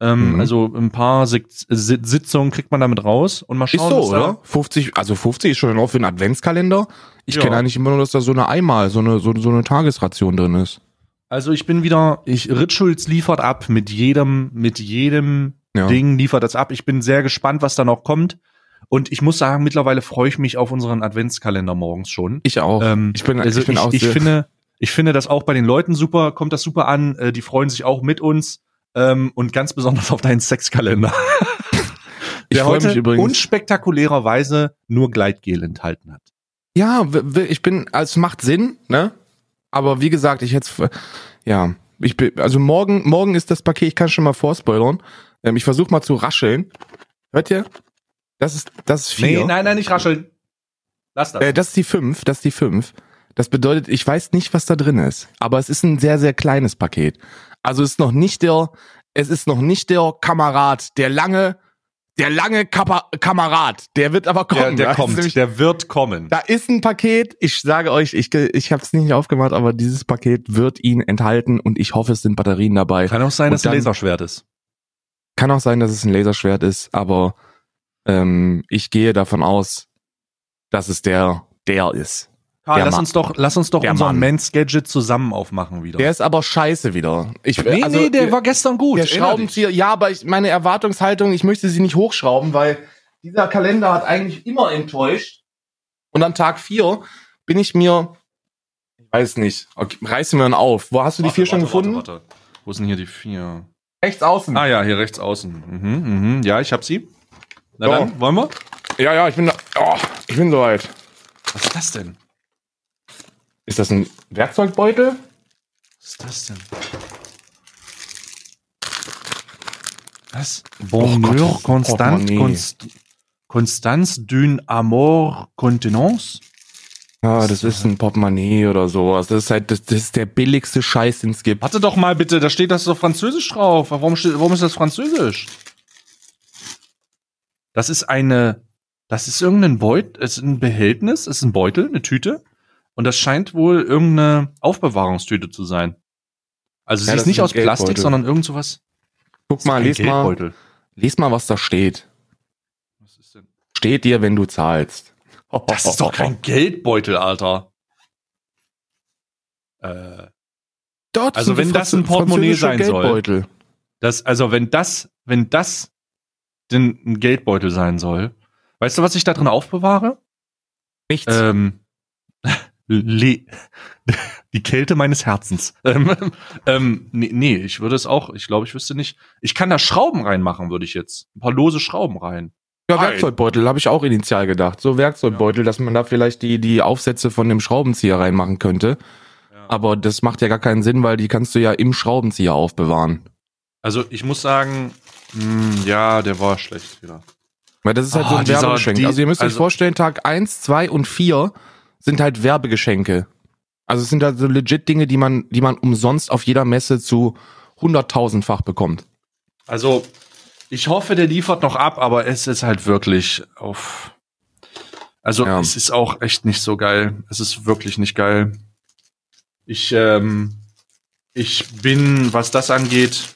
Ähm, Mhm. Also ein paar Sitzungen kriegt man damit raus und mal Ist schauen, so, was da- oder? 50, also 50 ist schon auch für einen Adventskalender. Ich Ja. kenne eigentlich immer nur, dass da so eine einmal, so eine, so, so eine Tagesration drin ist. Also ich bin wieder, ich Rituals liefert ab mit jedem, mit jedem Ja. Ding liefert das ab. Ich bin sehr gespannt, was da noch kommt. Und ich muss sagen, mittlerweile freue ich mich auf unseren Adventskalender morgens schon. Ich auch. Ähm, ich bin, also ich bin ich, auch ich finde, ich finde das auch bei den Leuten super, kommt das super an. Äh, die freuen sich auch mit uns. Ähm, und ganz besonders auf deinen Sexkalender. Der heute mich übrigens. unspektakulärerweise nur Gleitgel enthalten hat. Ja, ich bin, also es macht Sinn, ne? Aber wie gesagt, ich jetzt, ja, ich bin, also morgen, morgen ist das Paket, ich kann schon mal vorspoilern. Ähm, ich versuche mal zu rascheln. Hört ihr? Das ist, das ist vier. nein, nein, nicht rascheln. Lass das. Äh, das ist die fünf, das ist die fünf. Das bedeutet, ich weiß nicht, was da drin ist. Aber es ist ein sehr, sehr kleines Paket. Also es ist noch nicht der, es ist noch nicht der Kamerad, der lange, der lange Kapa Kamerad. Der wird aber der, kommen. der ist kommt, nämlich- der wird kommen. Da ist ein Paket. Ich sage euch, ich, ich habe es nicht aufgemacht, aber dieses Paket wird ihn enthalten und ich hoffe, es sind Batterien dabei. Kann auch sein, Und dass es ein Laserschwert ist. Kann auch sein, dass es ein Laserschwert ist, aber ähm, ich gehe davon aus, dass es der, der ist. Karl, lass uns doch, lass uns doch Der unseren Mann. Men's Gadget zusammen aufmachen wieder. Der ist aber scheiße wieder. Ich, nee, also, nee, der war gestern gut. der. Schraubenzieher, ja, aber ich, meine Erwartungshaltung, ich möchte sie nicht hochschrauben, weil dieser Kalender hat eigentlich immer enttäuscht. Und an Tag vier bin ich mir, ich weiß nicht, okay, reißen wir ihn auf. Wo hast du die Warte, vier schon warte, gefunden? Warte, warte. Wo sind hier die vier? Rechts außen. Ah ja, hier rechts außen. Mhm, mhm. Ja, ich hab sie. Na So. dann, wollen wir? Ja, ja, ich bin da, oh, ich bin soweit. Was ist das denn? Ist das ein Werkzeugbeutel? Was ist das denn? Was? Bonheur, das Constant. Const, Constance d'une Amour Contenance? Ja, das ist ein Portemonnaie oder sowas. Das ist halt, das, das ist der billigste Scheiß, den es gibt. Warte doch mal bitte, da steht das doch Französisch drauf. Warum, steht, warum ist das Französisch? Das ist eine, das ist irgendein Beutel, es ist ein Behältnis, es ist ein Beutel, eine Tüte. Und das scheint wohl irgendeine Aufbewahrungstüte zu sein. Also sie Ja, ist das nicht ist aus Plastik, sondern irgend sowas. Guck mal, Ein les mal, les mal, was da steht. Was ist denn? Steht dir, wenn du zahlst. Das ist doch kein Geldbeutel, Alter. Äh, Dort Also wenn das ein Portemonnaie sein soll. Geldbeutel. das, also wenn das, wenn das denn ein Geldbeutel sein soll, weißt du, was ich da drin aufbewahre? Nichts. Ähm, le die Kälte meines Herzens. Ähm, ähm, nee, nee, ich würde es auch, ich glaube, ich wüsste nicht. Ich kann da Schrauben reinmachen, würde ich jetzt. Ein paar lose Schrauben rein. ja. Werkzeugbeutel habe ich auch initial gedacht. So Werkzeugbeutel, dass man da vielleicht die, die Aufsätze von dem Schraubenzieher reinmachen könnte. Aber das macht ja gar keinen Sinn, weil die kannst du ja im Schraubenzieher aufbewahren. Also ich muss sagen, mh, ja, der war schlecht wieder. Weil das ist halt Oh, so ein Werbegeschenk. also ihr müsst euch also- vorstellen, Tag eins, zwei und vier sind halt Werbegeschenke. Also es sind halt so legit Dinge, die man, die man umsonst auf jeder Messe zu hunderttausendfach bekommt. Also ich hoffe, der liefert noch ab, aber es ist halt wirklich auf. Also Ja. es ist auch echt nicht so geil. Es ist wirklich nicht geil. Ich, ähm, ich bin, was das angeht,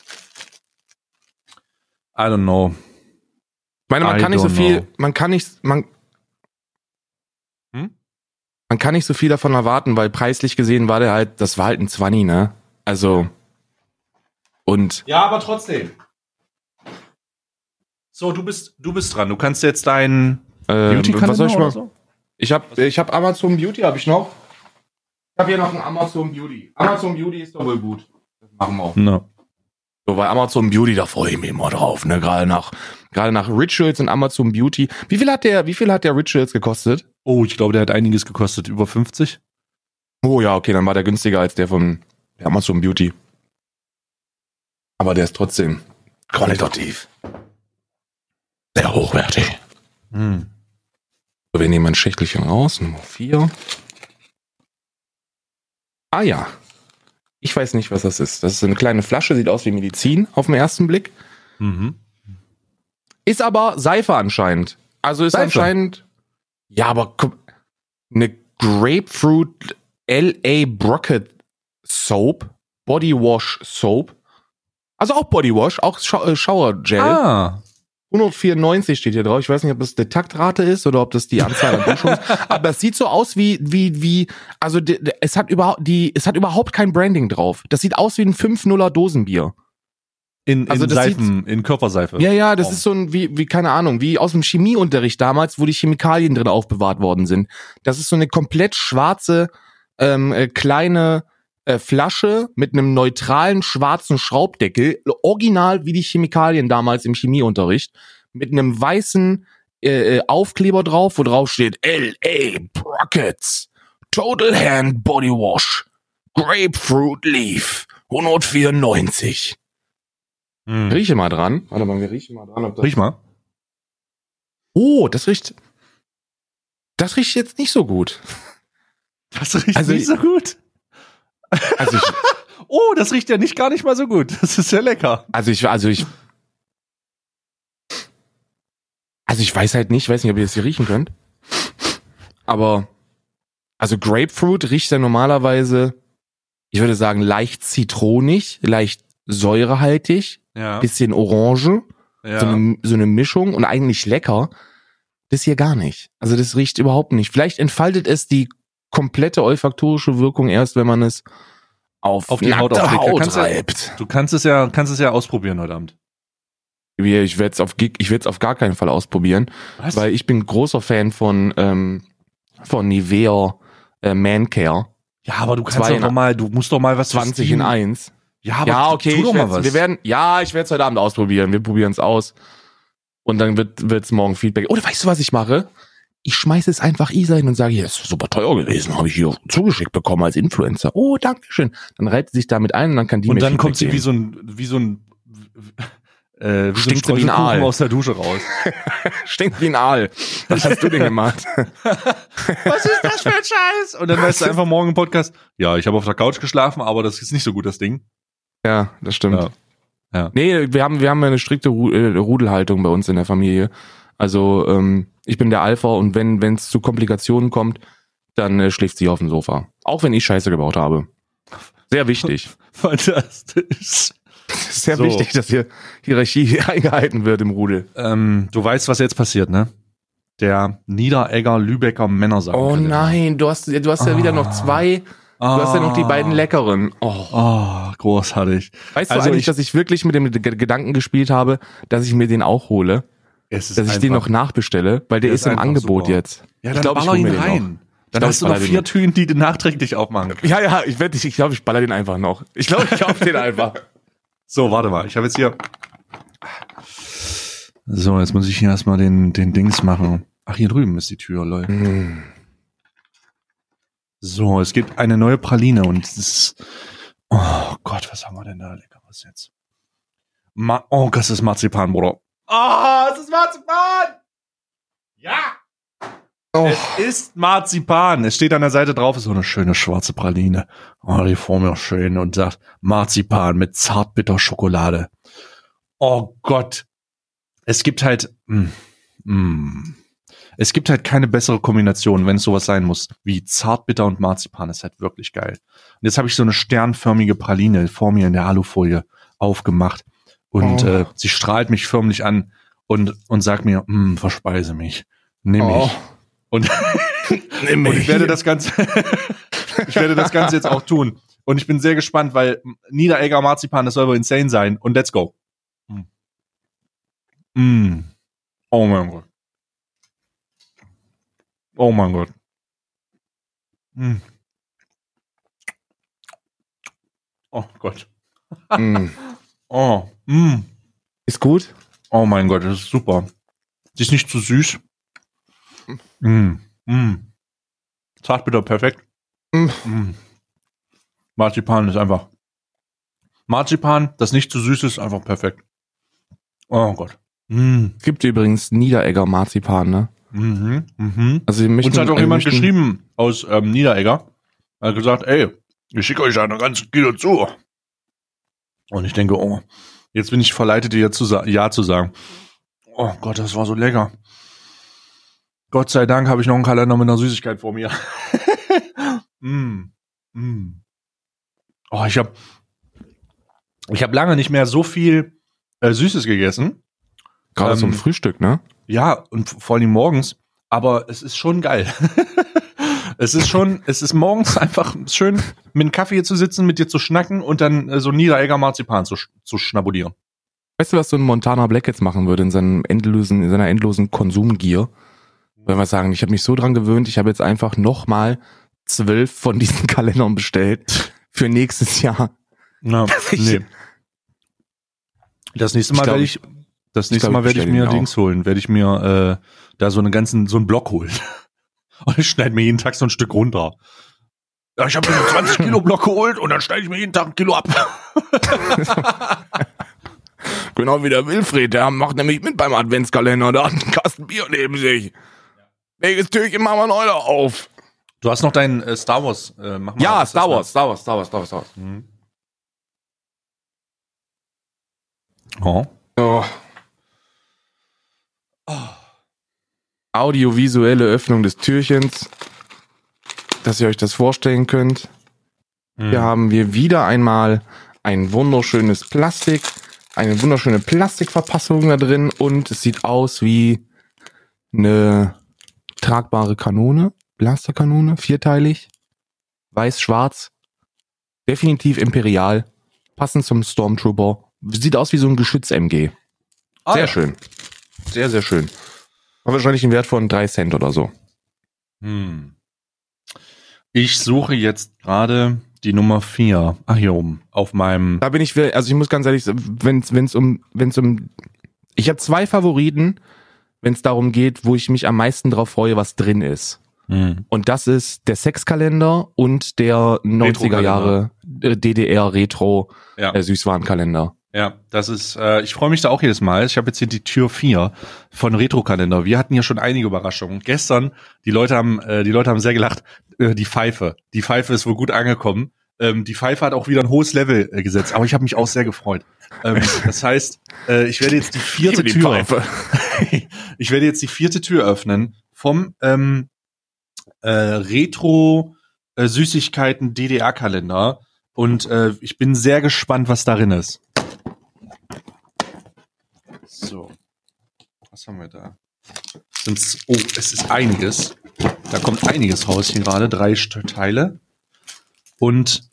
I don't know. Ich meine, man I kann nicht so don't viel, know. man kann nicht, man kann nicht so viel davon erwarten, weil preislich gesehen war der halt, das war halt ein 20, ne? Also, und, Ja, aber trotzdem. So, du bist, du bist dran. Du kannst jetzt deinen äh, was soll ich mal? so? Ich hab, ich hab Amazon Beauty, habe ich noch. Ich habe hier noch ein Amazon Beauty. Amazon Beauty ist doch wohl gut. Das machen wir auch. No. So, bei Amazon Beauty, da freue ich mich immer drauf, ne? Gerade nach, gerade nach Rituals und Amazon Beauty. Wie viel hat der, wie viel hat der Rituals gekostet? Oh, ich glaube, der hat einiges gekostet. Über 50? Oh ja, okay, dann war der günstiger als der von der Amazon Beauty. Aber der ist trotzdem qualitativ. Sehr hochwertig. Hm. So, wir nehmen ein Schächtelchen raus, Nummer 4. Ah ja. Ich weiß nicht, was das ist. Das ist eine kleine Flasche, sieht aus wie Medizin auf den ersten Blick. Mhm. Ist aber Seife anscheinend. Also ist Seife? anscheinend. Ja, aber guck, eine Grapefruit LA Brocket Soap, Body Wash Soap. Also auch Body Wash, auch äh, Shower Gel. Ah. 194 steht hier drauf. Ich weiß nicht, ob das die Taktrate ist oder ob das die Anzahl an Duschungen ist. Aber es sieht so aus wie, wie, wie, also es hat überhaupt, die, es hat überhaupt kein Branding drauf. Das sieht aus wie ein 5-0er Dosenbier. In, in Also das Seifen, in Körperseife. Ja, ja, das ist so ein, wie, wie, keine Ahnung, wie aus dem Chemieunterricht damals, wo die Chemikalien drin aufbewahrt worden sind. Das ist so eine komplett schwarze, ähm, äh, kleine, äh, Flasche mit einem neutralen schwarzen Schraubdeckel, original wie die Chemikalien damals im Chemieunterricht, mit einem weißen äh, äh Aufkleber drauf, wo drauf steht LA Brockets, Total Hand Body Wash, Grapefruit Leaf, 194. Hm. Rieche mal dran. Warte mal, wir riechen mal dran. Ob das Riech mal. oh, das riecht. Das riecht jetzt nicht so gut. Das riecht Also nicht so gut. Also ich, Oh, das riecht ja nicht gar nicht mal so gut. Das ist sehr lecker. also ich, also ich. Also ich weiß halt nicht, weiß nicht, ob ihr das hier riechen könnt. Aber, also Grapefruit riecht ja normalerweise, ich würde sagen, leicht zitronig, leicht säurehaltig, Ja. bisschen orange, so, eine, so eine Mischung und eigentlich lecker. Das hier gar nicht. Also das riecht überhaupt nicht. Vielleicht entfaltet es die komplette olfaktorische Wirkung erst, wenn man es auf, Auf die Haut auflegt. Haut Kannst du- reibt. Du kannst es ja, kannst es ja ausprobieren heute Abend. Ich werde es auf, ich werde es auf gar keinen Fall ausprobieren, Was? weil ich bin großer Fan von ähm, von Nivea äh, Man Care ja, aber du kannst doch mal, du musst doch mal was 20 Steam- in 1. Ja, aber ja, okay, tu doch mal was. wir werden ja, ich werde es heute Abend ausprobieren. Wir probieren es aus. Und dann wird wird's morgen Feedback. Oder weißt du, was ich mache? Ich schmeiße es einfach Isa hin und sage, hier, ist super teuer gewesen, habe ich hier zugeschickt bekommen als Influencer. Oh, danke schön. Dann reibt sie sich damit ein und dann kann die und dann Feedback kommt sie geben. wie so ein, wie so ein, äh, wie Stinkt so sie wie ein ein Aal. aus der Dusche raus. Stinkt wie ein Aal. Was hast du denn gemacht? was ist das für ein Scheiß? Und dann weißt du einfach morgen im Podcast, ja, ich habe auf der Couch geschlafen, aber das ist nicht so gut, das Ding. Ja, das stimmt. Ja. Ja. Nee, wir haben, wir haben eine strikte äh, Rudelhaltung bei uns in der Familie. Also ähm, ich bin der Alpha und wenn wenn es zu Komplikationen kommt, dann äh, schläft sie auf dem Sofa. Auch wenn ich Scheiße gebaut habe. Sehr wichtig. Fantastisch. Sehr So. wichtig, dass hier Hierarchie eingehalten wird im Rudel. Ähm, du weißt, was jetzt passiert, ne? Der Niederegger Lübecker Männersack. Oh nein, du hast, du hast ja wieder noch Ah. Zwei. Du hast ja noch die beiden leckeren. Oh. Oh, großartig. Weißt du Also eigentlich, ich- dass ich wirklich mit dem Gedanken gespielt habe, dass ich mir den auch hole? Es ist Dass ich den einfach- noch nachbestelle? Weil der, Der ist, ist im einfach Angebot super. jetzt. Ja, Ich dann glaub, ich baller ihn rein. Dann hast du noch vier. Türen, die du nachträglich aufmachen kannst. Ja, ja, ich werde, ich glaube, ich baller den einfach noch. Ich glaube, ich kaufe den einfach. So, warte mal. Ich habe jetzt hier. So, jetzt muss ich hier erstmal den, den Dings machen. Ach, hier drüben ist die Tür, lol. Hm. So, es gibt eine neue Praline und es ist. Oh Gott, was haben wir denn da leckeres jetzt? Ma oh, das ist Marzipan, Bruder. Ah, es ist Marzipan! Ja! Oh. Es ist Marzipan. Es steht an der Seite drauf, ist so eine schöne schwarze Praline. Oh, die vor mir schön und sagt Marzipan mit zartbitter Schokolade. Oh Gott. Es gibt halt, mm, mm, es gibt halt keine bessere Kombination, wenn es sowas sein muss, wie zartbitter und Marzipan. Ist halt wirklich geil. Und jetzt habe ich so eine sternförmige Praline vor mir in der Alufolie aufgemacht und Oh. äh, sie strahlt mich förmlich an und, und sagt mir, mm, verspeise mich, nimm Oh. mich. Und, Nimm und ich werde das Ganze, ich werde das Ganze jetzt auch tun. Und ich bin sehr gespannt, weil Niederegger Marzipan, das soll wohl insane sein. Und let's go. Mm. Oh mein Gott. Oh mein Gott. Mm. Oh Gott. Mm. Oh. Mm. Ist gut? Oh mein Gott, das ist super. Die ist nicht zu süß. Mm. Mm. Zartbitter, perfekt. Mm. Mm. Marzipan ist einfach. Marzipan, das nicht zu süß ist, einfach perfekt. Oh Gott. Mm. Es gibt übrigens Niederegger Marzipan, ne? Mhm. Mhm. Also möchten, Uns hat auch wir jemand möchten- geschrieben aus ähm, Niederegger. Er hat gesagt, ey, ich schicke euch eine ganze Kilo zu. Und ich denke, oh, jetzt bin ich verleitet, dir zu Ja zu sagen. Oh Gott, das war so lecker. Gott sei Dank habe ich noch einen Kalender mit einer Süßigkeit vor mir. mm, mm. Oh, ich habe ich hab lange nicht mehr so viel äh, Süßes gegessen. Gerade zum ähm, Frühstück, ne? Ja, und vor allem morgens. Aber es ist schon geil. es ist schon, es ist morgens einfach schön, mit einem Kaffee hier zu sitzen, mit dir zu schnacken und dann äh, so Niederegger Marzipan zu, zu schnabulieren. Weißt du, was so ein Montana Black jetzt machen würde in seinem endlosen, in seiner endlosen Konsumgier? Wenn wir sagen, ich habe mich so dran gewöhnt, ich habe jetzt einfach nochmal zwölf von diesen Kalendern bestellt. für nächstes Jahr. Na, nee. Das nächste Mal werde ich, das nächste glaub, Mal werde ich mir. Dings holen, werde ich mir äh, da so einen ganzen, so einen Block holen. Und ich schneide mir jeden Tag so ein Stück runter. Ja, ich habe mir einen 20 Kilo Block geholt und dann schneide ich mir jeden Tag ein Kilo ab. Genau wie der Wilfried, der macht nämlich mit beim Adventskalender, der hat einen Kasten Bier neben sich. Welches Türchen machen wir heute auf? Du hast noch deinen äh, Star Wars. Äh, mach mal. Ja, Star? Wars, Star Wars, Star Wars, Star Wars, Star Wars. Mhm. Oh. Oh. Audiovisuelle Öffnung des Türchens, dass ihr euch das vorstellen könnt. Mhm. Hier haben wir wieder einmal ein wunderschönes Plastik, eine wunderschöne Plastikverpackung da drin und es sieht aus wie eine tragbare Kanone, Blasterkanone, vierteilig, weiß-schwarz, definitiv imperial, passend zum Stormtrooper, sieht aus wie so ein Geschütz-MG. Ah, Sehr ja. schön. Sehr, sehr schön. Hat wahrscheinlich einen Wert von drei Cent oder so. Hm. Ich suche jetzt gerade die Nummer vier. Ach, hier oben. Auf meinem. Da bin ich, also ich muss ganz ehrlich sagen, wenn es um, wenn es um, ich habe zwei Favoriten, wenn es darum geht, wo ich mich am meisten drauf freue, was drin ist. Hm. Und das ist der Sexkalender und der 90er Jahre äh, DDR Retro Ja. äh, Süßwarenkalender. Ja, das ist, äh, ich freue mich da auch jedes Mal. Ich habe jetzt hier die Tür 4 von Retro-Kalender. Wir hatten ja schon einige Überraschungen. Gestern, die Leute haben, äh, die Leute haben sehr gelacht, äh, die Pfeife. Die Pfeife ist wohl gut angekommen. Ähm, die Pfeife hat auch wieder ein hohes Level äh, gesetzt, aber ich habe mich auch sehr gefreut. Ähm, das heißt, äh, ich werde jetzt die vierte die Tür. Ich werde jetzt die vierte Tür öffnen vom ähm, äh, Retro äh, Süßigkeiten DDR Kalender und äh, ich bin sehr gespannt, was darin ist. So. Was haben wir da? Sind's, oh, es ist einiges. Da kommt einiges raus hier gerade. Drei Teile. Und.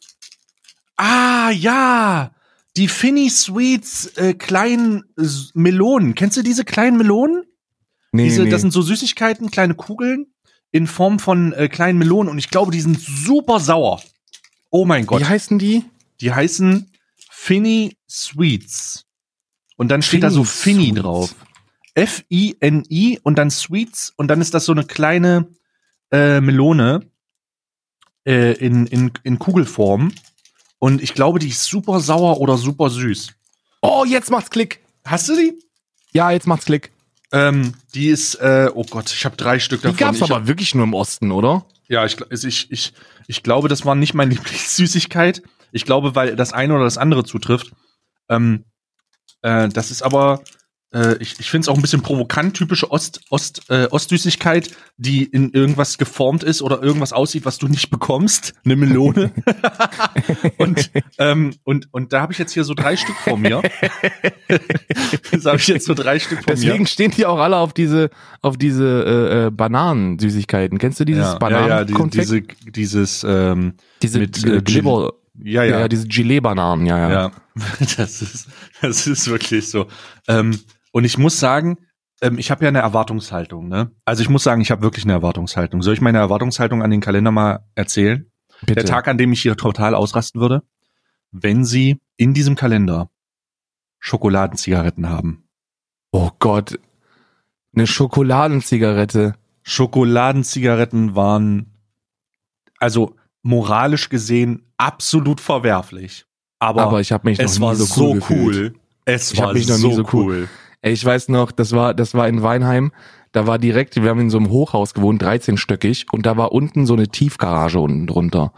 Ah, ja! Die Finny Sweets äh, kleinen Melonen. Kennst du diese kleinen Melonen? Nee, Diese, nee. Das sind so Süßigkeiten, kleine Kugeln in Form von äh, kleinen Melonen und ich glaube, die sind super sauer. Oh mein Gott. Wie heißen die? Die heißen Finny Sweets. Und dann steht da so Finny drauf. F-I-N-I und dann Sweets und dann ist das so eine kleine äh, Melone äh, in, in, in Kugelform. Und ich glaube, die ist super sauer oder super süß. Oh, jetzt macht's Klick. Hast du die? Ja, jetzt macht's Klick. Ähm, die ist, äh, oh Gott, ich habe drei Stück Die davon. gab's ich hab- aber wirklich nur im Osten, oder? Ja, ich, ich, ich, ich glaube, das war nicht meine Lieblingssüßigkeit. Ich glaube, weil das eine oder das andere zutrifft. Ähm, äh, das ist aber, äh, ich, ich finde es auch ein bisschen provokant, typische Ost, Ost, äh, Ostsüßigkeit, die in irgendwas geformt ist oder irgendwas aussieht, was du nicht bekommst. Eine Melone. und, ähm, und, und da habe ich jetzt hier so drei Stück vor mir. das habe ich jetzt so drei Stück vor mir. Deswegen stehen die auch alle auf diese, auf diese äh, äh, Bananensüßigkeiten. Kennst du dieses ja, ja, Bananen? ja, die, diese, dieses, ähm, diese mit, äh, Glibber, ja, ja, ja, diese Gelee-Bananen, ja, ja. Ja, das ist, das ist wirklich so. Ähm, und ich muss sagen, ähm, ich habe ja eine Erwartungshaltung. Ne? Also ich muss sagen, ich habe wirklich eine Erwartungshaltung. Soll ich meine Erwartungshaltung an den Kalender mal erzählen? Bitte. Der Tag, an dem ich hier total ausrasten würde, wenn Sie in diesem Kalender Schokoladenzigaretten haben. Oh Gott. Eine Schokoladenzigarette. Schokoladenzigaretten waren also moralisch gesehen absolut verwerflich. Aber, Aber ich habe mich es noch war nie so cool. gefühlt. Es Ich war mich noch nie so so cool- cool. Ey, ich weiß noch, das war, das war in Weinheim. Da war direkt, wir haben in so einem Hochhaus gewohnt, 13-stöckig, und da war unten so eine Tiefgarage unten drunter.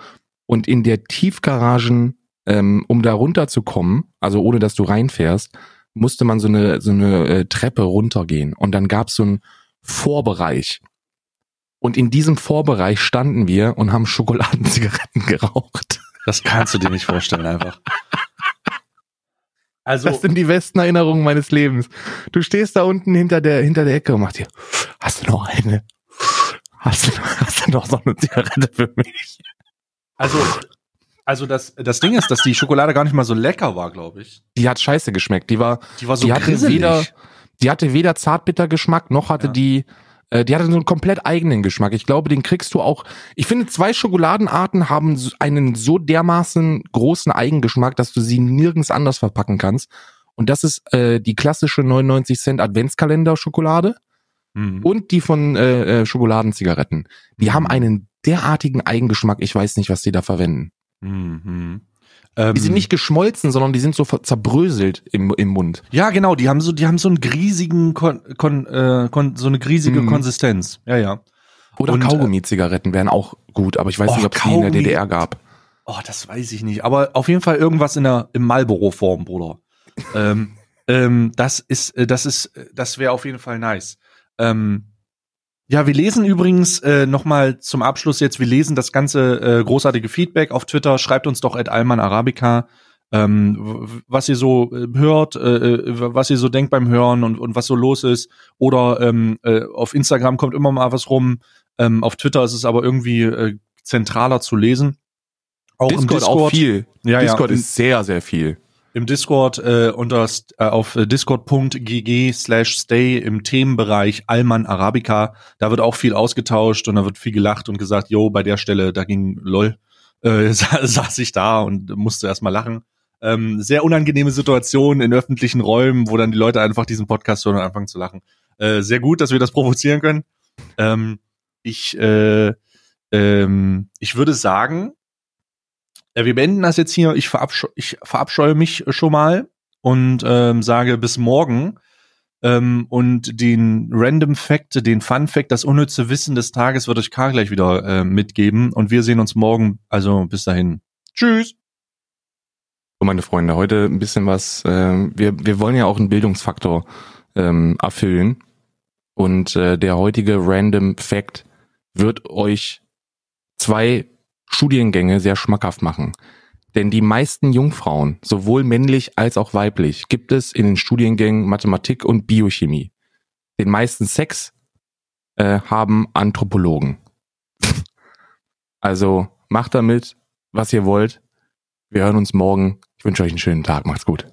Und in der Tiefgaragen, ähm, um da runterzukommen, also ohne dass du reinfährst, musste man so eine, so eine äh, Treppe runtergehen. Und dann gab's so einen Vorbereich. Und in diesem Vorbereich standen wir und haben Schokoladenzigaretten geraucht. Das kannst du dir nicht vorstellen einfach. Also, Das sind die besten Erinnerungen meines Lebens. Du stehst da unten hinter der, hinter der Ecke und machst dir, hast du noch eine? Hast du, hast du noch so eine Zigarette für mich? also, also das, das Ding ist, dass die Schokolade gar nicht mal so lecker war, glaube ich. Die hat scheiße geschmeckt. Die war, Die war so die hatte weder, die hatte weder Zartbittergeschmack, noch hatte Ja. die Äh, die hatte so einen komplett eigenen Geschmack. Ich glaube, den kriegst du auch. Ich finde, zwei Schokoladenarten haben einen so dermaßen großen Eigengeschmack, dass du sie nirgends anders verpacken kannst. Und das ist äh, die klassische 99 Cent Adventskalender Schokolade Mhm. und die von äh, äh, Schokoladenzigaretten. Die haben einen derartigen Eigengeschmack. Ich weiß nicht, was die da verwenden. Mhm. Ähm, Die sind nicht geschmolzen, sondern die sind so zerbröselt im, im Mund. Ja, genau, die haben so, die haben so einen griesigen, Kon, Kon, äh, Kon, so eine griesige Mhm. Konsistenz. Ja, ja. Oder äh, Kaugummi-Zigaretten wären auch gut, aber ich weiß Oh, nicht, ob es die in der. DDR gab. Oh, das weiß ich nicht. Aber auf jeden Fall irgendwas in der im Marlboro-Form, Bruder. ähm, ähm, das ist, äh, das ist, äh, das wäre auf jeden Fall nice. Ähm, ja, wir lesen übrigens äh, noch mal zum Abschluss jetzt. Wir lesen das ganze äh, großartige Feedback auf Twitter. Schreibt uns doch at Alman Arabica, ähm, was ihr so äh, hört, äh, äh, was ihr so denkt beim Hören und, und was so los ist. Oder ähm, äh, auf Instagram kommt immer mal was rum. Ähm, auf Twitter ist es aber irgendwie äh, zentraler zu lesen. Auch Discord, im Discord auch viel. Ja, Discord ja, ist sehr, sehr viel. Im Discord äh, unter äh, auf discord.gg slash stay im Themenbereich Alman Arabica. Da wird auch viel ausgetauscht und da wird viel gelacht und gesagt, yo, bei der Stelle, da ging lol, äh, sa saß ich da und musste erstmal lachen. Ähm, sehr unangenehme Situation in öffentlichen Räumen, wo dann die Leute einfach diesen Podcast hören und anfangen zu lachen. Äh, sehr gut, dass wir das provozieren können. Ähm, ich, äh, ähm, ich würde sagen, äh, wir beenden das jetzt hier. Ich, verabsche ich verabscheue mich schon mal und ähm, sage bis morgen. Ähm, und den Random Fact, den Fun Fact, das unnütze Wissen des Tages wird euch Karl gleich wieder äh, mitgeben. Und wir sehen uns morgen. Also bis dahin. Tschüss. So, meine Freunde, heute ein bisschen was. Ähm, wir, wir wollen ja auch einen Bildungsfaktor ähm, erfüllen. Und äh, der heutige Random Fact wird euch zwei Studiengänge sehr schmackhaft machen. Denn die meisten Jungfrauen, sowohl männlich als auch weiblich, gibt es in den Studiengängen Mathematik und Biochemie. Den meisten Sex äh, haben Anthropologen. Also macht damit, was ihr wollt. Wir hören uns morgen. Ich wünsche euch einen schönen Tag. Macht's gut.